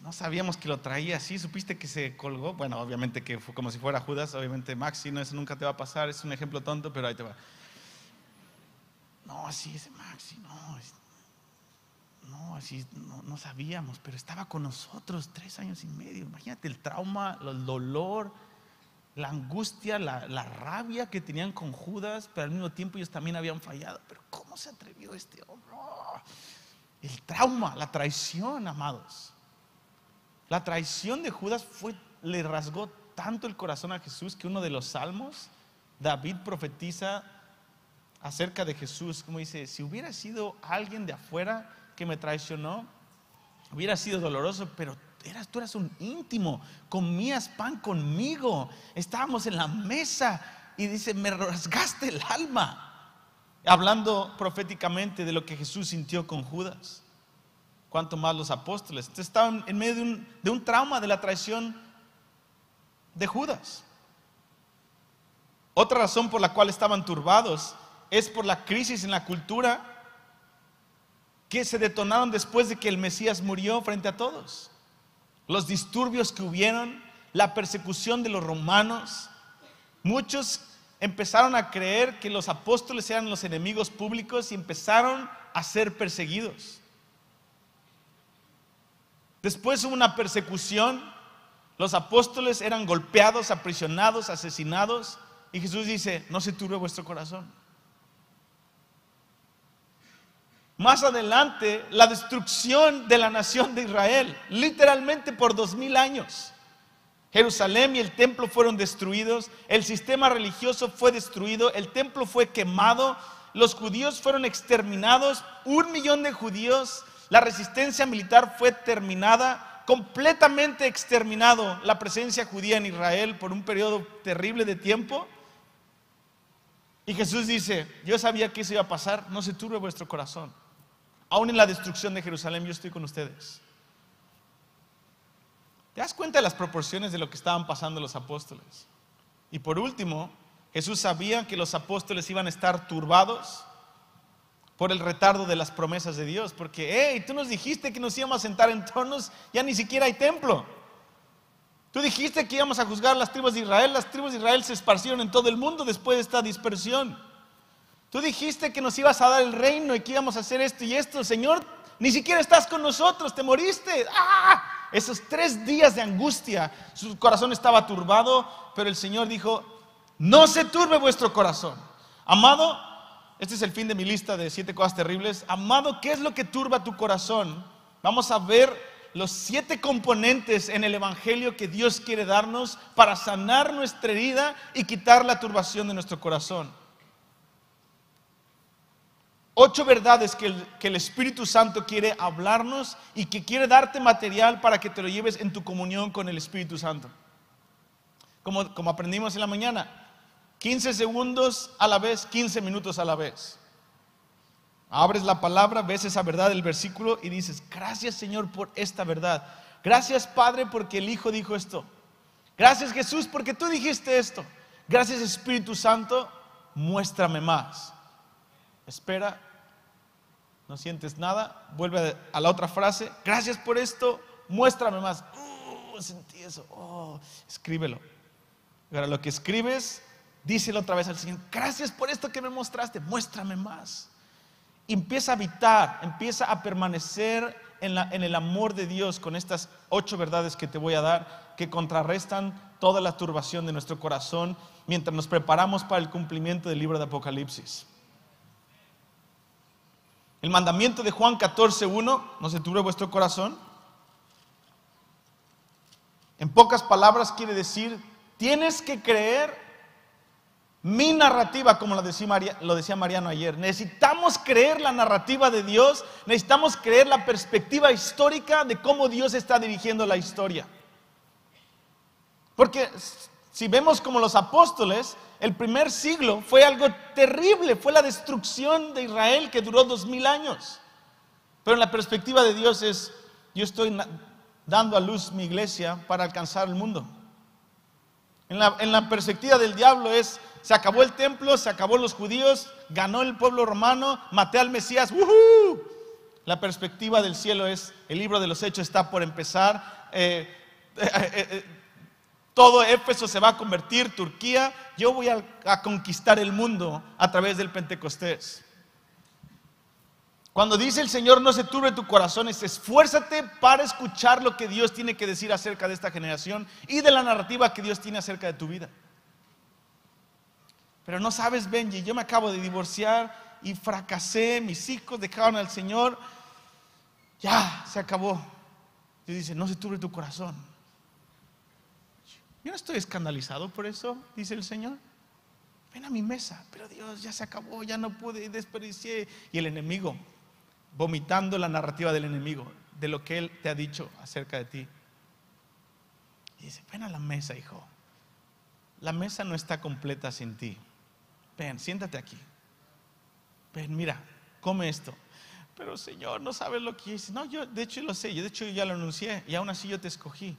[SPEAKER 2] no sabíamos que lo traía así, supiste que se colgó. Bueno, obviamente que fue como si fuera Judas, obviamente Maxi, no, eso nunca te va a pasar, es un ejemplo tonto, pero ahí te va. No, así ese Maxi, no, no, así no, sabíamos, pero estaba con nosotros tres años y medio. Imagínate el trauma, el dolor, la angustia, la, la, rabia que tenían con Judas, pero al mismo tiempo ellos también habían fallado. Pero ¿cómo se atrevió este hombre? El trauma, la traición, amados. La traición de Judas fue, le rasgó tanto el corazón a Jesús que uno de los salmos, David profetiza acerca de Jesús, como dice, si hubiera sido alguien de afuera que me traicionó, hubiera sido doloroso, pero eras, tú eras un íntimo, comías pan conmigo, estábamos en la mesa y dice, me rasgaste el alma, hablando proféticamente de lo que Jesús sintió con Judas, cuanto más los apóstoles. Estaban en medio de un, de un trauma de la traición de Judas. Otra razón por la cual estaban turbados es por la crisis en la cultura que se detonaron después de que el Mesías murió frente a todos. Los disturbios que hubieron, la persecución de los romanos. Muchos empezaron a creer que los apóstoles eran los enemigos públicos y empezaron a ser perseguidos. Después hubo una persecución, los apóstoles eran golpeados, aprisionados, asesinados y Jesús dice, no se turbe vuestro corazón. Más adelante, la destrucción de la nación de Israel, literalmente por dos mil años. Jerusalén y el templo fueron destruidos, el sistema religioso fue destruido, el templo fue quemado, los judíos fueron exterminados, un millón de judíos, la resistencia militar fue terminada, completamente exterminado la presencia judía en Israel por un periodo terrible de tiempo. Y Jesús dice, yo sabía que eso iba a pasar, no se turbe vuestro corazón. Aún en la destrucción de Jerusalén yo estoy con ustedes. ¿Te das cuenta de las proporciones de lo que estaban pasando los apóstoles? Y por último, Jesús sabía que los apóstoles iban a estar turbados por el retardo de las promesas de Dios, porque, hey, tú nos dijiste que nos íbamos a sentar en tornos, ya ni siquiera hay templo. Tú dijiste que íbamos a juzgar las tribus de Israel, las tribus de Israel se esparcieron en todo el mundo después de esta dispersión. Tú dijiste que nos ibas a dar el reino y que íbamos a hacer esto y esto. Señor, ni siquiera estás con nosotros, te moriste. ¡Ah! Esos tres días de angustia, su corazón estaba turbado, pero el Señor dijo, no se turbe vuestro corazón. Amado, este es el fin de mi lista de siete cosas terribles. Amado, ¿qué es lo que turba tu corazón? Vamos a ver los siete componentes en el Evangelio que Dios quiere darnos para sanar nuestra herida y quitar la turbación de nuestro corazón. Ocho verdades que el, Espíritu Santo quiere hablarnos y que quiere darte material para que te lo lleves en tu comunión con el Espíritu Santo. Como, como aprendimos en la mañana, 15 segundos a la vez, 15 minutos a la vez. Abres la palabra, ves esa verdad del versículo y dices, gracias Señor por esta verdad. Gracias Padre porque el Hijo dijo esto. Gracias Jesús porque tú dijiste esto. Gracias Espíritu Santo, muéstrame más. Espera no sientes nada, vuelve a la otra frase, gracias por esto, muéstrame más. Uh, sentí eso, oh, escríbelo. Ahora lo que escribes, díselo otra vez al Señor, gracias por esto que me mostraste, muéstrame más. Empieza a habitar, empieza a permanecer en, en el amor de Dios con estas ocho verdades que te voy a dar, que contrarrestan toda la turbación de nuestro corazón mientras nos preparamos para el cumplimiento del libro de Apocalipsis. El mandamiento de Juan 14.1, no se turbe vuestro corazón. En pocas palabras quiere decir, tienes que creer mi narrativa, como lo decía, lo decía Mariano ayer. Necesitamos creer la narrativa de Dios, necesitamos creer la perspectiva histórica de cómo Dios está dirigiendo la historia. Porque si vemos como los apóstoles, el primer siglo fue algo terrible, fue la destrucción de Israel que duró dos mil años. Pero en la perspectiva de Dios es, yo estoy dando a luz mi iglesia para alcanzar el mundo. En la, en la perspectiva del diablo es, se acabó el templo, se acabó los judíos, ganó el pueblo romano, maté al Mesías, La perspectiva del cielo es, el libro de los hechos está por empezar. Eh, *laughs* eh, eh, todo Éfeso se va a convertir, Turquía, yo voy a, conquistar el mundo a través del Pentecostés. Cuando dice el Señor, no se turbe tu corazón, es esfuérzate para escuchar lo que Dios tiene que decir acerca de esta generación y de la narrativa que Dios tiene acerca de tu vida. Pero no sabes, Benji, yo me acabo de divorciar y fracasé, mis hijos dejaron al Señor, ya, se acabó. Dios dice, no se turbe tu corazón. Yo no estoy escandalizado por eso, dice el Señor. Ven a mi mesa, pero Dios ya se acabó, ya no pude, desperdicié. Y el enemigo, vomitando la narrativa del enemigo, de lo que él te ha dicho acerca de ti. Y dice, ven a la mesa, hijo. La mesa no está completa sin ti. Ven, siéntate aquí. Ven, mira, come esto. Pero Señor, no sabes lo que hice. No, yo de hecho lo sé, yo de hecho ya lo anuncié y aún así yo te escogí.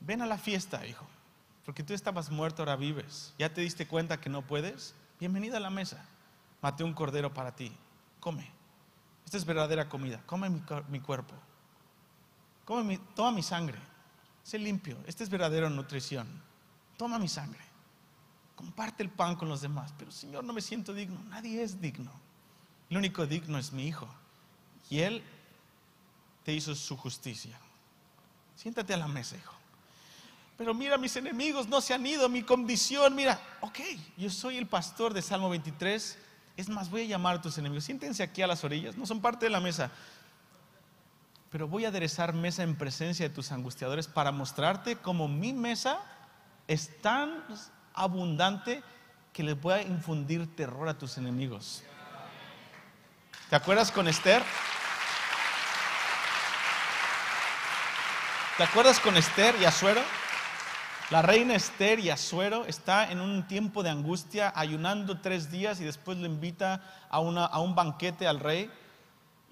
[SPEAKER 2] Ven a la fiesta, hijo, porque tú estabas muerto, ahora vives. ¿Ya te diste cuenta que no puedes? Bienvenida a la mesa. Maté un cordero para ti. Come. Esta es verdadera comida. Come mi, cuerpo. Come toma mi sangre. Sé limpio. Esta es verdadera nutrición. Toma mi sangre. Comparte el pan con los demás. Pero Señor, no me siento digno. Nadie es digno. El único digno es mi hijo. Y él te hizo su justicia. Siéntate a la mesa, hijo. Pero mira, mis enemigos no se han ido, mi condición, mira, ok, yo soy el pastor de Salmo 23. Es más, voy a llamar a tus enemigos. Siéntense aquí a las orillas, no son parte de la mesa. Pero voy a aderezar mesa en presencia de tus angustiadores para mostrarte cómo mi mesa es tan abundante que les voy a infundir terror a tus enemigos. ¿Te acuerdas con Esther? ¿Te acuerdas con Esther y Azuero? La reina Esther y Azuero está en un tiempo de angustia, ayunando tres días y después le invita a, a un banquete al rey.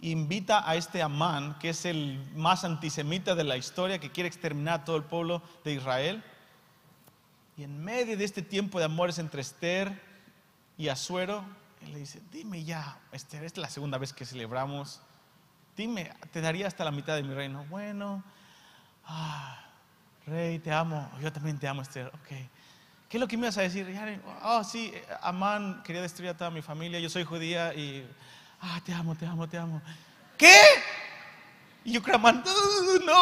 [SPEAKER 2] Invita a este Amán, que es el más antisemita de la historia, que quiere exterminar a todo el pueblo de Israel. Y en medio de este tiempo de amores entre Esther y Azuero, él le dice, dime ya, Esther, esta es la segunda vez que celebramos. Dime, te daría hasta la mitad de mi reino. Bueno, ah, Rey, te amo. Yo también te amo, Esther. Ok. ¿Qué es lo que me vas a decir? Oh, sí, Amán quería destruir a toda mi familia. Yo soy judía y. Ah, te amo, te amo, te amo. ¿Qué? Y yo creo, Amán, no,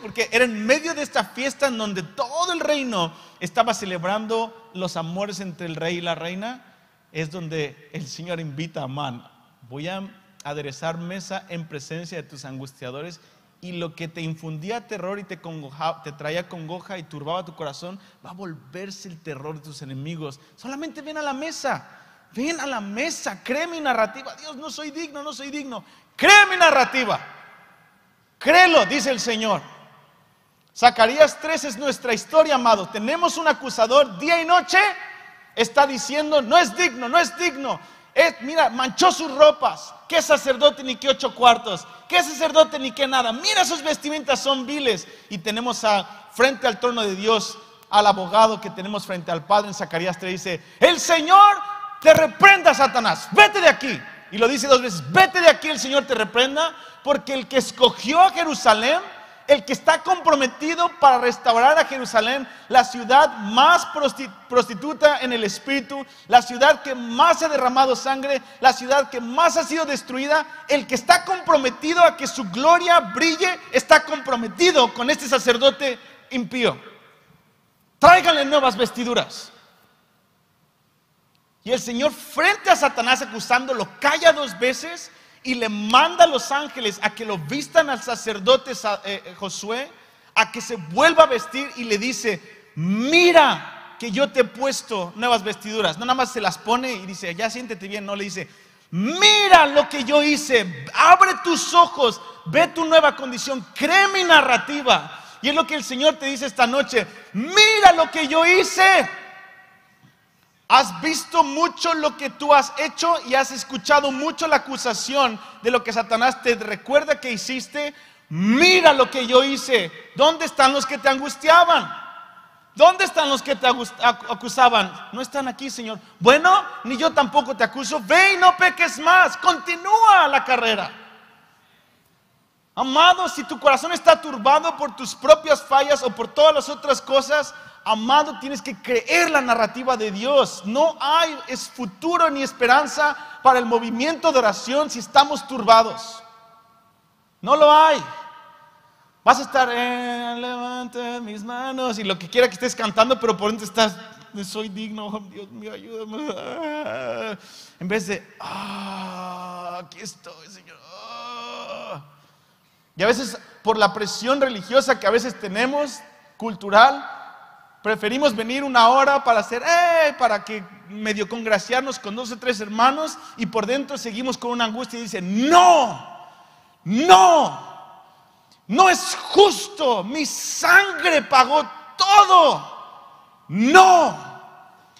[SPEAKER 2] porque era en medio de esta fiesta en donde todo el reino estaba celebrando los amores entre el rey y la reina. Es donde el Señor invita a Amán. Voy a aderezar mesa en presencia de tus angustiadores y lo que te infundía terror y te, te traía congoja y turbaba tu corazón, va a volverse el terror de tus enemigos. Solamente ven a la mesa, ven a la mesa, cree mi narrativa. Dios, no soy digno, no soy digno. Cree mi narrativa. Créelo, dice el Señor. Zacarías 3 es nuestra historia, amado. Tenemos un acusador día y noche. Está diciendo, no es digno, no es digno. Mira, manchó sus ropas. ¿Qué sacerdote ni qué ocho cuartos? ¿Qué sacerdote ni qué nada? Mira sus vestimentas son viles. Y tenemos a, frente al trono de Dios al abogado que tenemos frente al Padre en Zacarías 3 dice, el Señor te reprenda, Satanás, vete de aquí. Y lo dice dos veces, vete de aquí, el Señor te reprenda, porque el que escogió a Jerusalén, el que está comprometido para restaurar a Jerusalén, la ciudad más prostituta en el espíritu, la ciudad que más ha derramado sangre, la ciudad que más ha sido destruida, el que está comprometido a que su gloria brille, está comprometido con este sacerdote impío. Tráiganle nuevas vestiduras. Y el Señor frente a Satanás acusándolo calla dos veces y le manda a los ángeles a que lo vistan al sacerdote eh, eh, Josué, a que se vuelva a vestir y le dice, mira que yo te he puesto nuevas vestiduras. No nada más se las pone y dice, ya siéntete bien, no le dice, mira lo que yo hice, abre tus ojos, ve tu nueva condición, cree mi narrativa. Y es lo que el Señor te dice esta noche, mira lo que yo hice. Has visto mucho lo que tú has hecho y has escuchado mucho la acusación de lo que Satanás te recuerda que hiciste. Mira lo que yo hice. ¿Dónde están los que te angustiaban? ¿Dónde están los que te acusaban? No están aquí, Señor. Bueno, ni yo tampoco te acuso. Ve y no peques más. Continúa la carrera. Amado, si tu corazón está turbado por tus propias fallas o por todas las otras cosas, Amado, tienes que creer la narrativa de Dios. No hay es futuro ni esperanza para el movimiento de oración si estamos turbados. No lo hay. Vas a estar, eh, mis manos y lo que quiera que estés cantando, pero por dentro estás, soy digno, oh, Dios mío, ayúdame. En vez de, ah, aquí estoy, Señor. Ah". Y a veces por la presión religiosa que a veces tenemos, cultural, Preferimos venir una hora para hacer, para que medio congraciarnos con dos o tres hermanos y por dentro seguimos con una angustia y dice, no, no, no es justo, mi sangre pagó todo. No,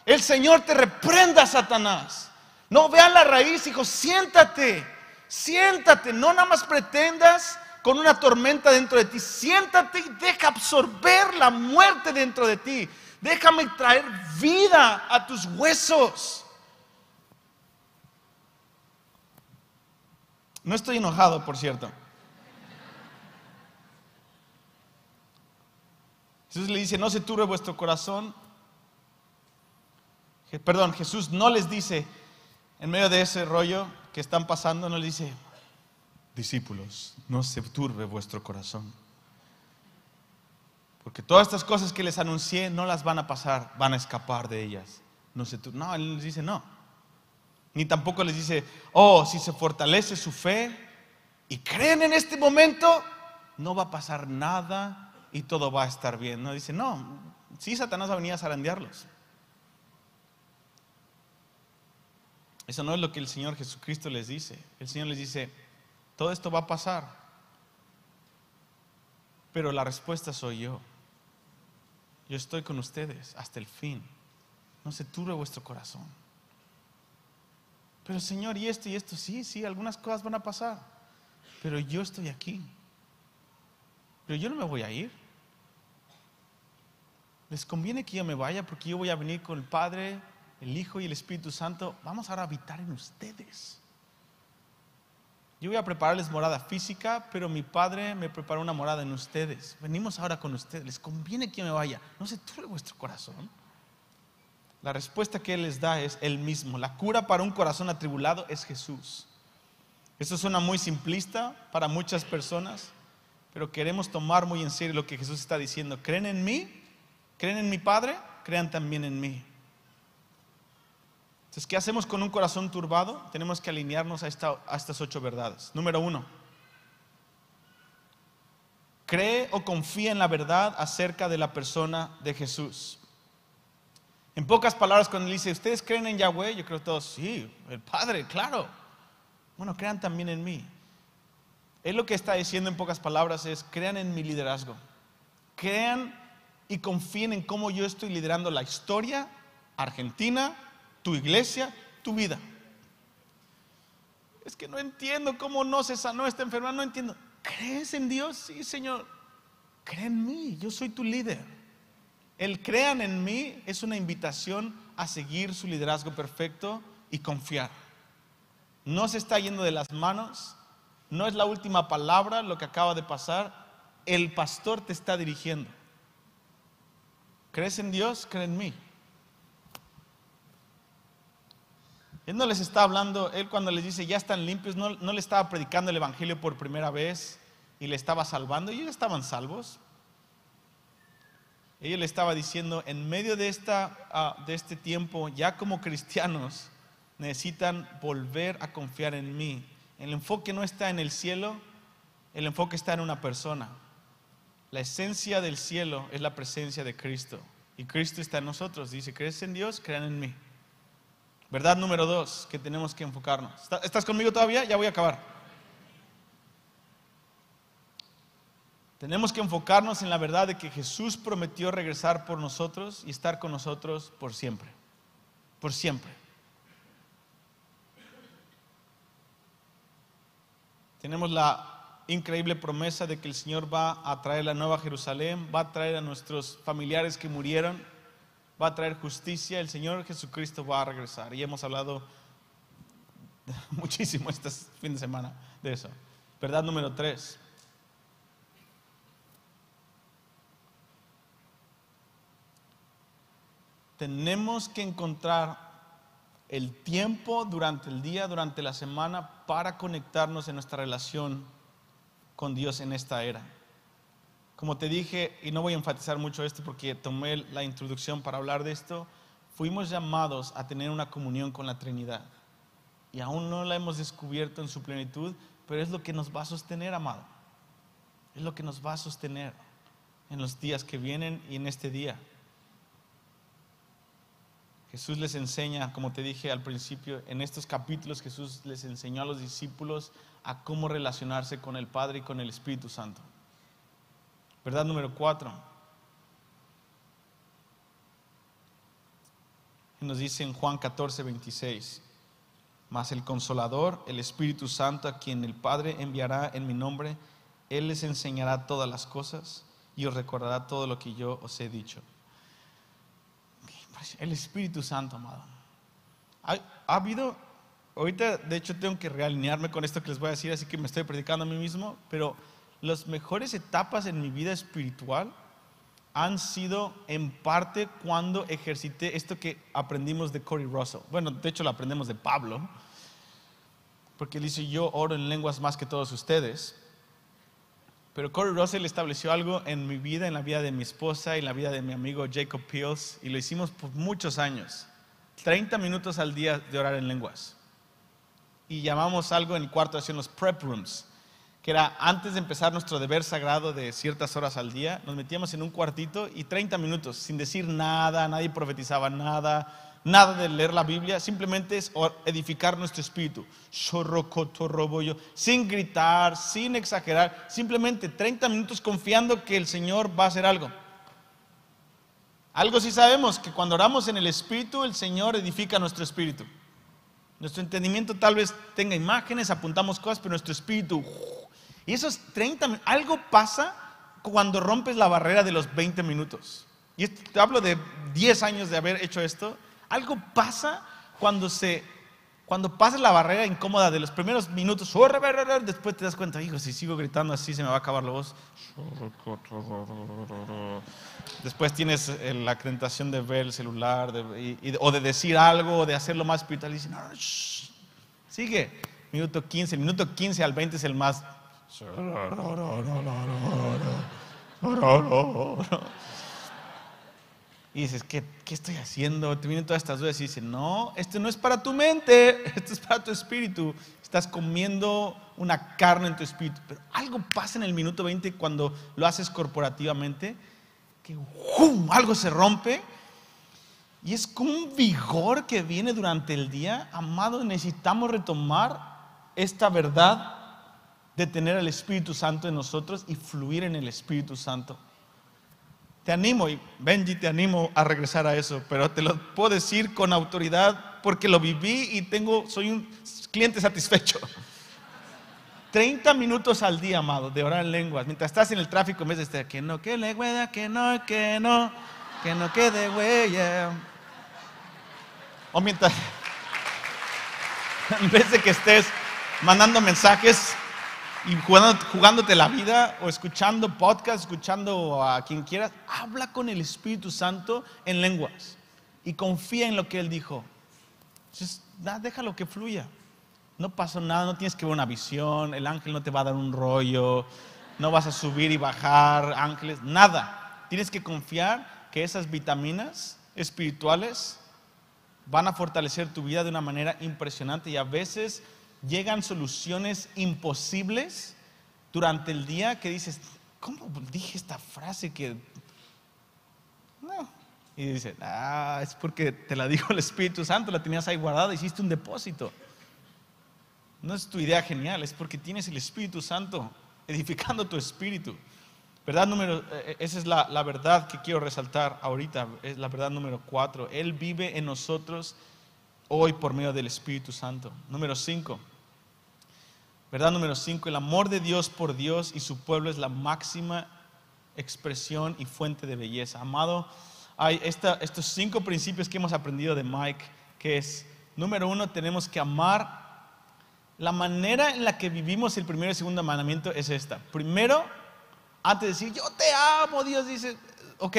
[SPEAKER 2] el Señor te reprenda, Satanás. No vean la raíz, hijo, siéntate, siéntate, no nada más pretendas con una tormenta dentro de ti. Siéntate y deja absorber la muerte dentro de ti. Déjame traer vida a tus huesos. No estoy enojado, por cierto. Jesús le dice, no se turbe vuestro corazón. Perdón, Jesús no les dice, en medio de ese rollo que están pasando, no les dice, discípulos, no se turbe vuestro corazón. Porque todas estas cosas que les anuncié no las van a pasar, van a escapar de ellas. No, se no, él les dice no. Ni tampoco les dice, oh, si se fortalece su fe y creen en este momento, no va a pasar nada y todo va a estar bien. No dice, no, sí, Satanás va a venir a zarandearlos. Eso no es lo que el Señor Jesucristo les dice. El Señor les dice, todo esto va a pasar. Pero la respuesta soy yo. Yo estoy con ustedes hasta el fin. No se turbe vuestro corazón. Pero Señor, y esto y esto, sí, sí, algunas cosas van a pasar. Pero yo estoy aquí. Pero yo no me voy a ir. Les conviene que yo me vaya porque yo voy a venir con el Padre, el Hijo y el Espíritu Santo. Vamos ahora a habitar en ustedes. Yo voy a prepararles morada física, pero mi Padre me preparó una morada en ustedes. Venimos ahora con ustedes. ¿Les conviene que me vaya? No se turbe vuestro corazón. La respuesta que Él les da es el mismo. La cura para un corazón atribulado es Jesús. Esto suena muy simplista para muchas personas, pero queremos tomar muy en serio lo que Jesús está diciendo. ¿Creen en mí? ¿Creen en mi Padre? Crean también en mí. Entonces, ¿qué hacemos con un corazón turbado? Tenemos que alinearnos a, estas ocho verdades. Número uno, cree o confía en la verdad acerca de la persona de Jesús. En pocas palabras, cuando dice, ¿ustedes creen en Yahweh? Yo creo todos, sí, el Padre, claro. Bueno, crean también en mí. Él lo que está diciendo en pocas palabras es, crean en mi liderazgo. Crean y confíen en cómo yo estoy liderando la historia argentina, tu iglesia, tu vida. Es que no entiendo cómo no se sanó esta enfermedad, no entiendo. ¿Crees en Dios? Sí, Señor. Cree en mí, yo soy tu líder. El crean en mí es una invitación a seguir su liderazgo perfecto y confiar. no se está yendo de las manos, no es la última palabra lo que acaba de pasar, el pastor te está dirigiendo. ¿Crees en Dios? Cree en mí. Él no les está hablando, él cuando les dice ya están limpios, no, no le estaba predicando el Evangelio por primera vez y le estaba salvando, ellos estaban salvos. Ella le estaba diciendo, en medio de, esta, ah, de este tiempo, ya como cristianos, necesitan volver a confiar en mí. El enfoque no está en el cielo, el enfoque está en una persona. La esencia del cielo es la presencia de Cristo. Y Cristo está en nosotros. Dice, ¿crees en Dios? Crean en mí. Verdad número dos, que tenemos que enfocarnos. ¿Estás conmigo todavía? Ya voy a acabar. Tenemos que enfocarnos en la verdad de que Jesús prometió regresar por nosotros y estar con nosotros por siempre. Por siempre. Tenemos la increíble promesa de que el Señor va a traer la nueva Jerusalén, va a traer a nuestros familiares que murieron, va a traer justicia. El Señor Jesucristo va a regresar. Y hemos hablado *laughs* muchísimo este fin de semana de eso. Verdad número tres. tenemos que encontrar el tiempo durante el día, durante la semana, para conectarnos en nuestra relación con Dios en esta era. Como te dije, y no voy a enfatizar mucho esto porque tomé la introducción para hablar de esto, fuimos llamados a tener una comunión con la Trinidad. Y aún no la hemos descubierto en su plenitud, pero es lo que nos va a sostener, amado. Es lo que nos va a sostener en los días que vienen y en este día. Jesús les enseña, como te dije al principio, en estos capítulos Jesús les enseñó a los discípulos a cómo relacionarse con el Padre y con el Espíritu Santo. Verdad número cuatro. Nos dice en Juan 14, 26, mas el consolador, el Espíritu Santo, a quien el Padre enviará en mi nombre, Él les enseñará todas las cosas y os recordará todo lo que yo os he dicho. El Espíritu Santo, amado. Ha, habido, ahorita de hecho tengo que realinearme con esto que les voy a decir, así que me estoy predicando a mí mismo, pero las mejores etapas en mi vida espiritual han sido en parte cuando ejercité esto que aprendimos de Cory Russell. Bueno, de hecho lo aprendemos de Pablo, porque él dice, yo oro en lenguas más que todos ustedes. Pero Corey Russell estableció algo en mi vida, en la vida de mi esposa y en la vida de mi amigo Jacob Peels, y lo hicimos por muchos años. 30 minutos al día de orar en lenguas. Y llamamos algo en el cuarto, hacían los prep rooms, que era antes de empezar nuestro deber sagrado de ciertas horas al día, nos metíamos en un cuartito y 30 minutos, sin decir nada, nadie profetizaba nada, nada de leer la Biblia, simplemente es edificar nuestro espíritu. Sin gritar, sin exagerar, simplemente 30 minutos confiando que el Señor va a hacer algo. Algo sí sabemos, que cuando oramos en el espíritu, el Señor edifica nuestro espíritu. Nuestro entendimiento tal vez tenga imágenes, apuntamos cosas, pero nuestro espíritu... Y esos 30 algo pasa cuando rompes la barrera de los 20 minutos. Y te hablo de 10 años de haber hecho esto algo pasa cuando se cuando pasas la barrera incómoda de los primeros minutos, después te das cuenta, hijo, si sigo gritando así se me va a acabar la voz. Después tienes eh, la acreditación de ver el celular o de decir algo, o de hacerlo más espiritual. Y dices, no, sigue. Minuto 15, minuto 15 al 20 es el más. Y dices, ¿qué, ¿qué, estoy haciendo? Te vienen todas estas dudas y dices, no, esto no es para tu mente, *laughs* esto es para tu espíritu. Estás comiendo una carne en tu espíritu. Pero algo pasa en el minuto 20 cuando lo haces corporativamente, que algo se rompe. Y es como un vigor que viene durante el día. Amado, necesitamos retomar esta verdad de tener al Espíritu Santo en nosotros y fluir en el Espíritu Santo. Te animo, y Benji, te animo a regresar a eso, pero te lo puedo decir con autoridad porque lo viví y tengo, soy un cliente satisfecho. 30 minutos al día, amado, de orar en lenguas. Mientras estás en el tráfico, en vez de estar, que no quede huella, que no, que no, que no quede huella. O mientras, *laughs* en vez de que estés mandando mensajes y jugando- jugándote la vida o escuchando podcast, escuchando a quien quieras, habla con el Espíritu Santo en lenguas y confía en lo que Él dijo. Just, da- déjalo que fluya. No pasa nada, no tienes que ver una visión, el ángel no te va a dar un rollo, no vas a subir y bajar ángeles, nada. Tienes que confiar que esas vitaminas espirituales van a fortalecer tu vida de una manera impresionante y a veces llegan soluciones imposibles durante el día que dices, ¿cómo dije esta frase que... No. Y dice, ah, es porque te la dijo el Espíritu Santo, la tenías ahí guardada, hiciste un depósito. No es tu idea genial, es porque tienes el Espíritu Santo edificando tu espíritu. Verdad número, eh, esa es la, la verdad que quiero resaltar ahorita, es la verdad número cuatro. Él vive en nosotros hoy por medio del Espíritu Santo. Número cinco. Verdad número cinco, el amor de Dios por Dios y su pueblo es la máxima expresión y fuente de belleza. Amado, hay estos cinco principios que hemos aprendido de Mike, que es, número uno, tenemos que amar. La manera en la que vivimos el primero y segundo mandamiento es esta. Primero, antes de decir, yo te amo, Dios dice, ok,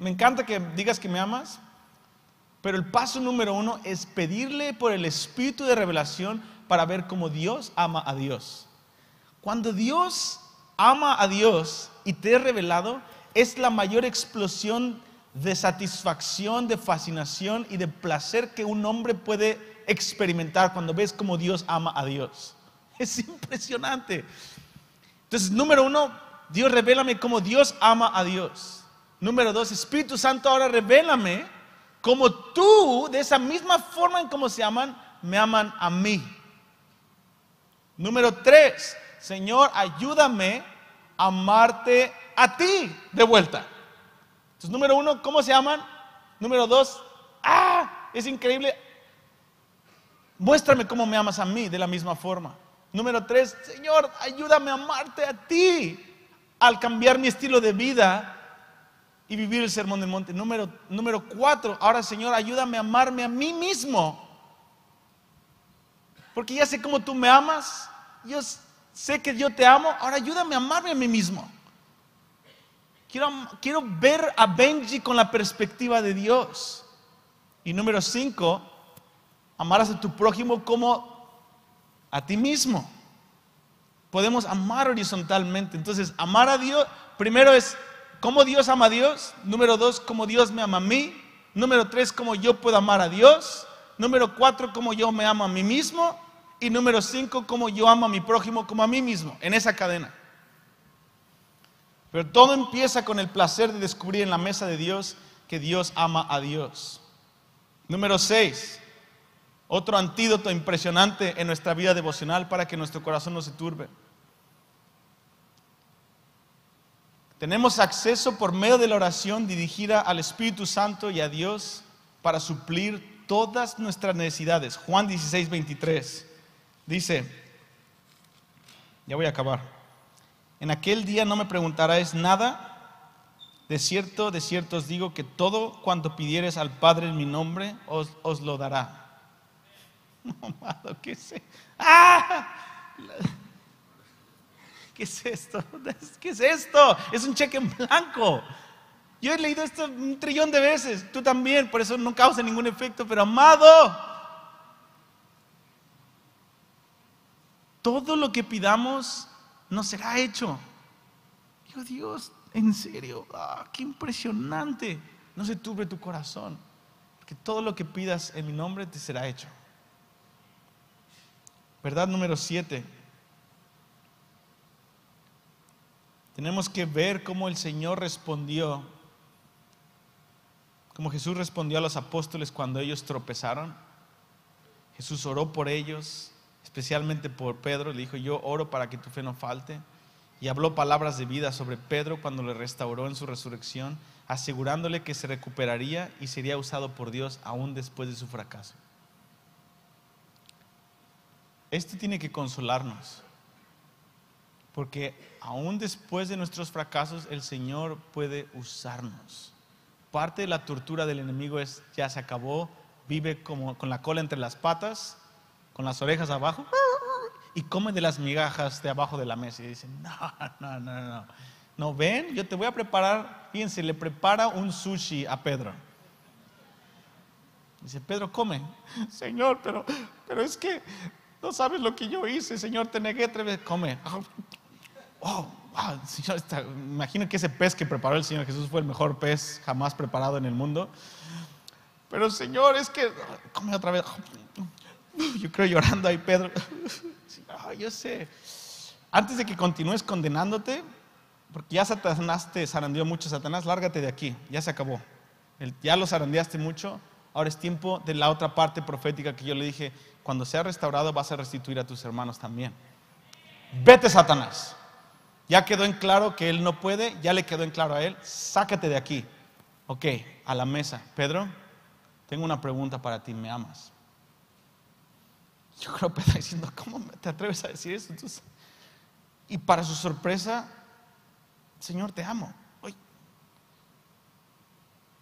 [SPEAKER 2] me encanta que digas que me amas, pero el paso número uno es pedirle por el espíritu de revelación para ver cómo Dios ama a Dios. Cuando Dios ama a Dios y te es revelado, es la mayor explosión de satisfacción, de fascinación y de placer que un hombre puede experimentar cuando ves cómo Dios ama a Dios. *laughs* Es impresionante. Entonces, número uno, Dios revélame cómo Dios ama a Dios. Número dos, Espíritu Santo, ahora revélame cómo tú, de esa misma forma en cómo se aman, me aman a mí. Número tres, Señor, ayúdame a amarte a ti de vuelta. Entonces, número uno, ¿cómo se aman? Número dos, ah, es increíble. Muéstrame cómo me amas a mí de la misma forma. Número tres, Señor, ayúdame a amarte a ti al cambiar mi estilo de vida y vivir el sermón del monte. Número, número cuatro, ahora Señor, ayúdame a amarme a mí mismo. Porque ya sé cómo tú me amas, yo sé que yo te amo, ahora ayúdame a amarme a mí mismo. Quiero, quiero ver a Benji con la perspectiva de Dios. Y número cinco, amarás a tu prójimo como a ti mismo. Podemos amar horizontalmente. Entonces, amar a Dios, primero es cómo Dios ama a Dios. Número dos, cómo Dios me ama a mí. Número tres, cómo yo puedo amar a Dios. Número cuatro, cómo yo me amo a mí mismo. Y número cinco, cómo yo amo a mi prójimo como a mí mismo, en esa cadena. Pero todo empieza con el placer de descubrir en la mesa de Dios que Dios ama a Dios. Número seis, otro antídoto impresionante en nuestra vida devocional para que nuestro corazón no se turbe. Tenemos acceso por medio de la oración dirigida al Espíritu Santo y a Dios para suplir todas nuestras necesidades. Juan 16, 23 dice, ya voy a acabar. En aquel día no me preguntaréis nada. De cierto, de cierto os digo que todo cuanto pidieres al Padre en mi nombre os, os lo dará. *laughs* No, amado, ¿qué es, e- ¡Ah! ¿Qué es esto? *laughs* ¿Qué es esto? Es un cheque en blanco. Yo he leído esto un trillón de veces, tú también, por eso no causa ningún efecto, pero amado, todo lo que pidamos nos será hecho. Digo, Dios, en serio, ah, qué impresionante. No se turbe tu corazón, porque todo lo que pidas en mi nombre te será hecho. Verdad número siete. Tenemos que ver cómo el Señor respondió, como Jesús respondió a los apóstoles cuando ellos tropezaron. Jesús oró por ellos, especialmente por Pedro, le dijo, yo oro para que tu fe no falte. Y habló palabras de vida sobre Pedro cuando le restauró en su resurrección, asegurándole que se recuperaría y sería usado por Dios aún después de su fracaso. Esto tiene que consolarnos, porque aún después de nuestros fracasos el Señor puede usarnos. Parte de la tortura del enemigo es, ya se acabó, vive como con la cola entre las patas con las orejas abajo y come de las migajas de abajo de la mesa. Y dice, no, no, no, no. No, ven, yo te voy a preparar, fíjense, le prepara un sushi a Pedro. Dice, Pedro, come. *laughs* Señor, pero, pero es que no sabes lo que yo hice, Señor, te negué tres veces. Come. *laughs* Oh, wow, señor, imagino que ese pez que preparó el Señor Jesús fue el mejor pez jamás preparado en el mundo. Pero Señor, es que, come otra vez. *laughs* Yo creo llorando ahí, Pedro. *laughs* yo sé. Antes de que continúes condenándote, porque ya Satanás te zarandeó mucho, Satanás, lárgate de aquí, ya se acabó. ya lo zarandeaste mucho, ahora es tiempo de la otra parte profética que yo le dije, cuando sea restaurado vas a restituir a tus hermanos también. Vete, Satanás. Ya quedó en claro que él no puede, ya le quedó en claro a él, sácate de aquí. Ok, a la mesa. Pedro, tengo una pregunta para ti, ¿me amas? Yo creo que está diciendo, ¿cómo te atreves a decir eso? y para su sorpresa, Señor, te amo.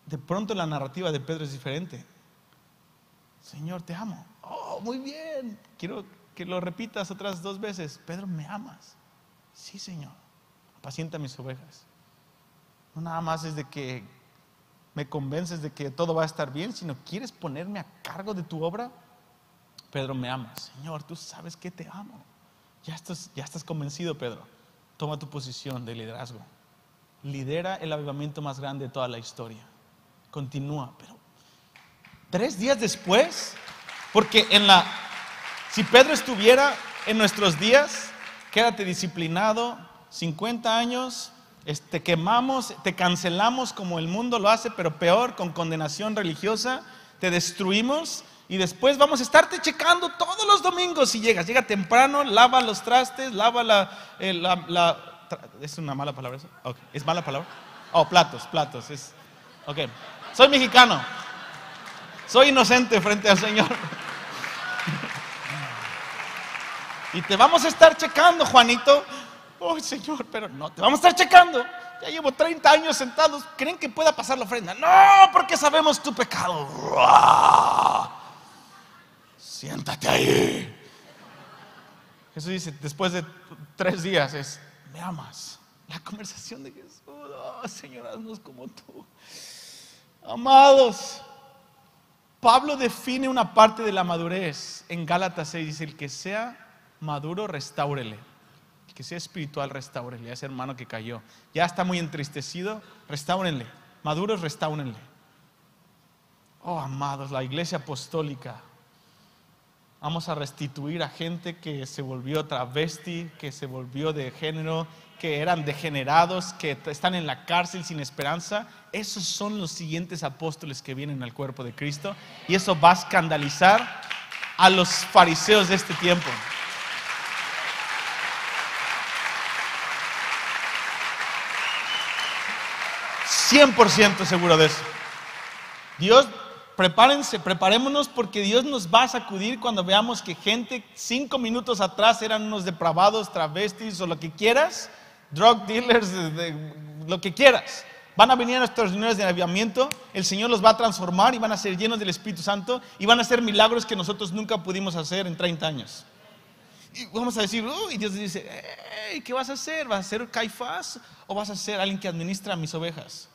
[SPEAKER 2] De pronto la narrativa de Pedro es diferente. Señor, te amo. Oh, muy bien. Quiero que lo repitas otras dos veces. Pedro, ¿me amas? Sí, Señor. Apacienta mis ovejas. No nada más es de que me convences de que todo va a estar bien, sino quieres ponerme a cargo de tu obra. Pedro, me amas. Señor, tú sabes que te amo. Ya estás, ya estás convencido, Pedro. Toma tu posición de liderazgo. Lidera el avivamiento más grande de toda la historia. Continúa, pero tres días después, porque en la, si Pedro estuviera en nuestros días, quédate disciplinado, 50 años, te quemamos, te cancelamos como el mundo lo hace, pero peor, con condenación religiosa, te destruimos y después vamos a estarte checando todos los domingos si llegas. Llega temprano, lava los trastes, lava la... Eh, ¿Es una mala palabra eso? ¿Es mala palabra? Oh, platos, platos. Es, ok. Soy mexicano. Soy inocente frente al Señor. y te vamos a estar checando, Juanito. Oh, Señor, pero no, te vamos a estar checando. Ya llevo 30 años sentados. ¿Creen que pueda pasar la ofrenda? No, porque sabemos tu pecado. Siéntate ahí. Jesús dice, después de tres días es, me amas. La conversación de Jesús, oh, Señor, haznos como tú. Amados, Pablo define una parte de la madurez en Gálatas 6, dice, el que sea maduro, restáurele. El que sea espiritual, restáurele. Ese hermano que cayó, ya está muy entristecido, restáurenle. Maduros, restáurenle. Oh, amados, la iglesia apostólica Vamos a restituir a gente que se volvió travesti, que se volvió de género, que eran degenerados, que están en la cárcel sin esperanza. Esos son los siguientes apóstoles que vienen al cuerpo de Cristo. Y eso va a escandalizar a los fariseos de este tiempo. ¿100% seguro de eso? Dios prepárense, preparémonos porque Dios nos va a sacudir cuando veamos que gente cinco minutos atrás eran unos depravados, travestis o lo que quieras, drug dealers, lo que quieras. Van a venir a nuestras reuniones de avivamiento, el Señor los va a transformar y van a ser llenos del Espíritu Santo y van a hacer milagros que nosotros nunca pudimos hacer en 30 años. Y vamos a decir, y Dios dice, ¿qué vas a hacer? ¿Vas a ser Caifás o vas a ser alguien que administra mis ovejas?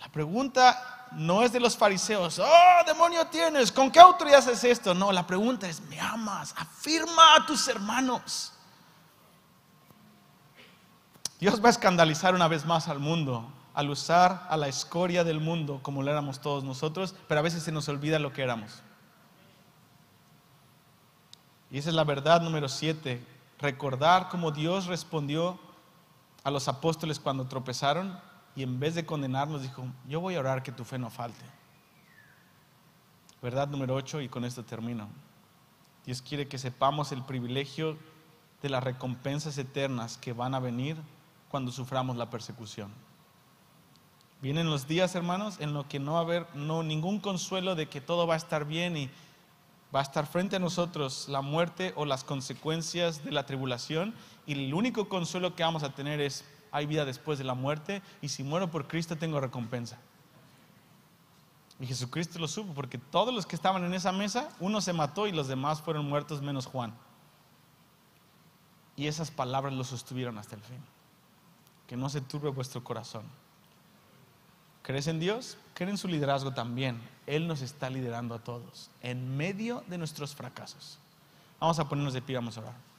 [SPEAKER 2] La pregunta no es de los fariseos, oh, demonio tienes, ¿con qué autoridad haces esto? No, la pregunta es, ¿me amas? Afirma a tus hermanos. Dios va a escandalizar una vez más al mundo al usar a la escoria del mundo como lo éramos todos nosotros, pero a veces se nos olvida lo que éramos. Y esa es la verdad número siete, recordar cómo Dios respondió a los apóstoles cuando tropezaron y en vez de condenarnos dijo, yo voy a orar que tu fe no falte. Verdad número 8 y con esto termino. Dios quiere que sepamos el privilegio de las recompensas eternas que van a venir cuando suframos la persecución. Vienen los días, hermanos, en los que no va a haber no, ningún consuelo de que todo va a estar bien y va a estar frente a nosotros la muerte o las consecuencias de la tribulación y el único consuelo que vamos a tener es hay vida después de la muerte y si muero por Cristo tengo recompensa. Y Jesucristo lo supo, porque todos los que estaban en esa mesa, uno se mató y los demás fueron muertos menos Juan. Y esas palabras lo sostuvieron hasta el fin. Que no se turbe vuestro corazón. ¿Crees en Dios? Cree en su liderazgo también. Él nos está liderando a todos, en medio de nuestros fracasos. Vamos a ponernos de pie, vamos a orar.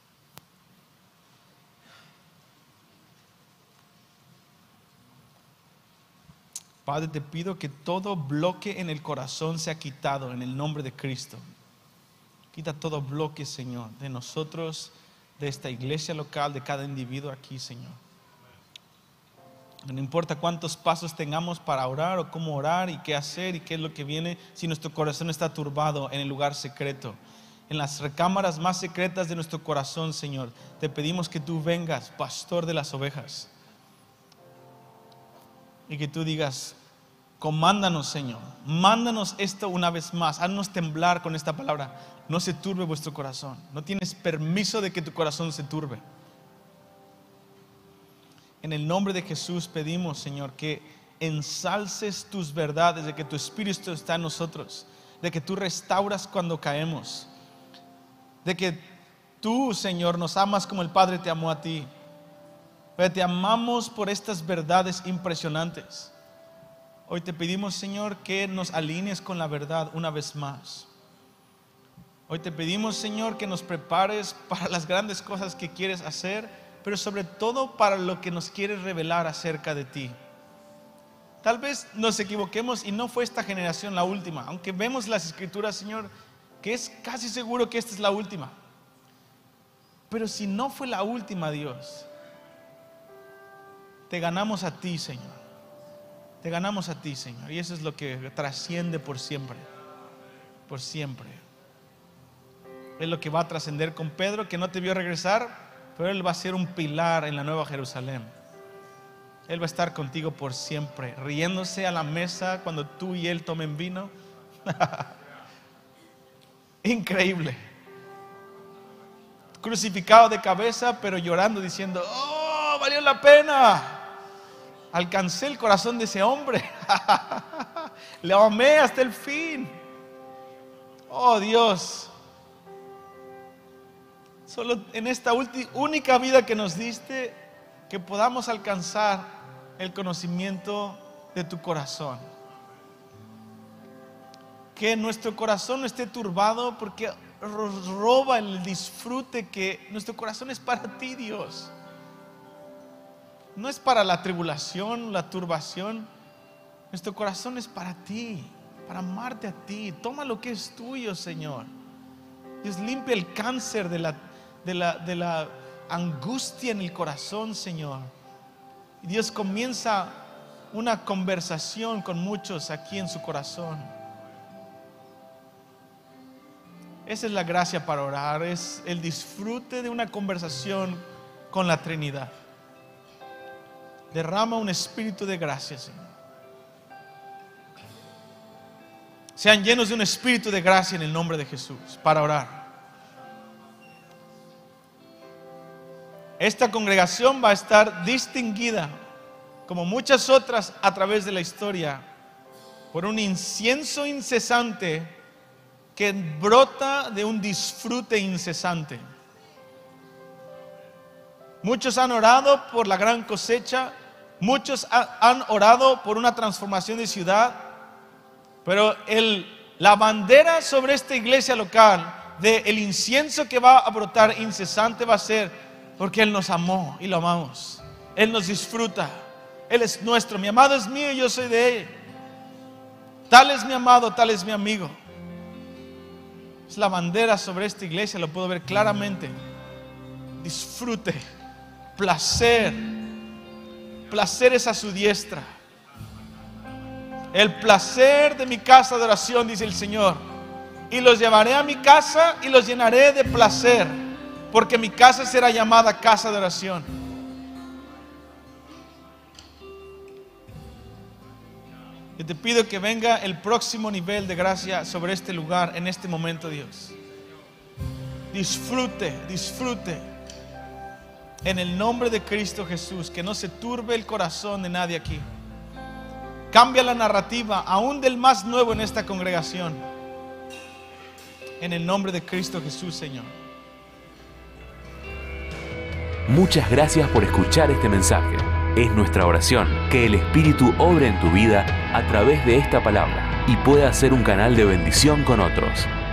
[SPEAKER 2] Padre, te pido que todo bloque en el corazón sea quitado en el nombre de Cristo. Quita todo bloque, Señor, de nosotros, de esta iglesia local, de cada individuo aquí, Señor. No importa cuántos pasos tengamos para orar o cómo orar y qué hacer y qué es lo que viene, si nuestro corazón está turbado en el lugar secreto, en las recámaras más secretas de nuestro corazón, Señor, te pedimos que tú vengas, pastor de las ovejas y que tú digas, comándanos Señor, mándanos esto una vez más, haznos temblar con esta palabra, no se turbe vuestro corazón, no tienes permiso de que tu corazón se turbe. En el nombre de Jesús pedimos, Señor, que ensalces tus verdades, de que tu Espíritu está en nosotros, de que tú restauras cuando caemos, de que tú, Señor, nos amas como el Padre te amó a ti. Te amamos por estas verdades impresionantes. Hoy te pedimos, Señor, que nos alinees con la verdad una vez más. Hoy te pedimos, Señor, que nos prepares para las grandes cosas que quieres hacer, pero sobre todo para lo que nos quieres revelar acerca de ti. Tal vez nos equivoquemos y no fue esta generación la última, aunque vemos las escrituras, Señor, que es casi seguro que esta es la última. Pero si no fue la última, Dios, te ganamos a ti, Señor. Te ganamos a ti, Señor. Y eso es lo que trasciende por siempre. Por siempre. Es lo que va a trascender con Pedro, que no te vio regresar, pero él va a ser un pilar en la nueva Jerusalén. Él va a estar contigo por siempre, riéndose a la mesa cuando tú y él tomen vino. *laughs* Increíble. Crucificado de cabeza, pero llorando, diciendo, oh, valió la pena alcancé el corazón de ese hombre. *laughs* Le amé hasta el fin. Oh Dios. Solo en esta única vida que nos diste, que podamos alcanzar el conocimiento de tu corazón. Que nuestro corazón no esté turbado porque roba el disfrute que nuestro corazón es para ti, Dios no es para la tribulación, la turbación. Nuestro corazón es para ti, para amarte a ti. Toma lo que es tuyo, Señor. Dios limpia el cáncer de la, de la, de la angustia en el corazón, Señor. Y Dios comienza una conversación con muchos aquí en su corazón. Esa es la gracia para orar, es el disfrute de una conversación con la Trinidad. Derrama un espíritu de gracia, Señor. Sean llenos de un espíritu de gracia en el nombre de Jesús para orar. Esta congregación va a estar distinguida, como muchas otras a través de la historia, por un incienso incesante que brota de un disfrute incesante. Muchos han orado por la gran cosecha, Muchos han orado por una transformación de ciudad, pero el, la bandera sobre esta iglesia local de el incienso que va a brotar incesante va a ser porque Él nos amó y lo amamos. Él nos disfruta. Él es nuestro. Mi amado es mío y yo soy de Él. Tal es mi amado, tal es mi amigo. Es la bandera sobre esta iglesia, lo puedo ver claramente. Disfrute, placer placeres a su diestra. El placer de mi casa de oración, dice el Señor. Y los llevaré a mi casa y los llenaré de placer, porque mi casa será llamada casa de oración. Y te pido que venga el próximo nivel de gracia sobre este lugar en este momento, Dios. Disfrute, disfrute en el nombre de Cristo Jesús, que no se turbe el corazón de nadie aquí. Cambia la narrativa, aún del más nuevo en esta congregación. En el nombre de Cristo Jesús, Señor.
[SPEAKER 1] Muchas gracias por escuchar este mensaje. Es nuestra oración que el Espíritu obre en tu vida a través de esta palabra y pueda ser un canal de bendición con otros.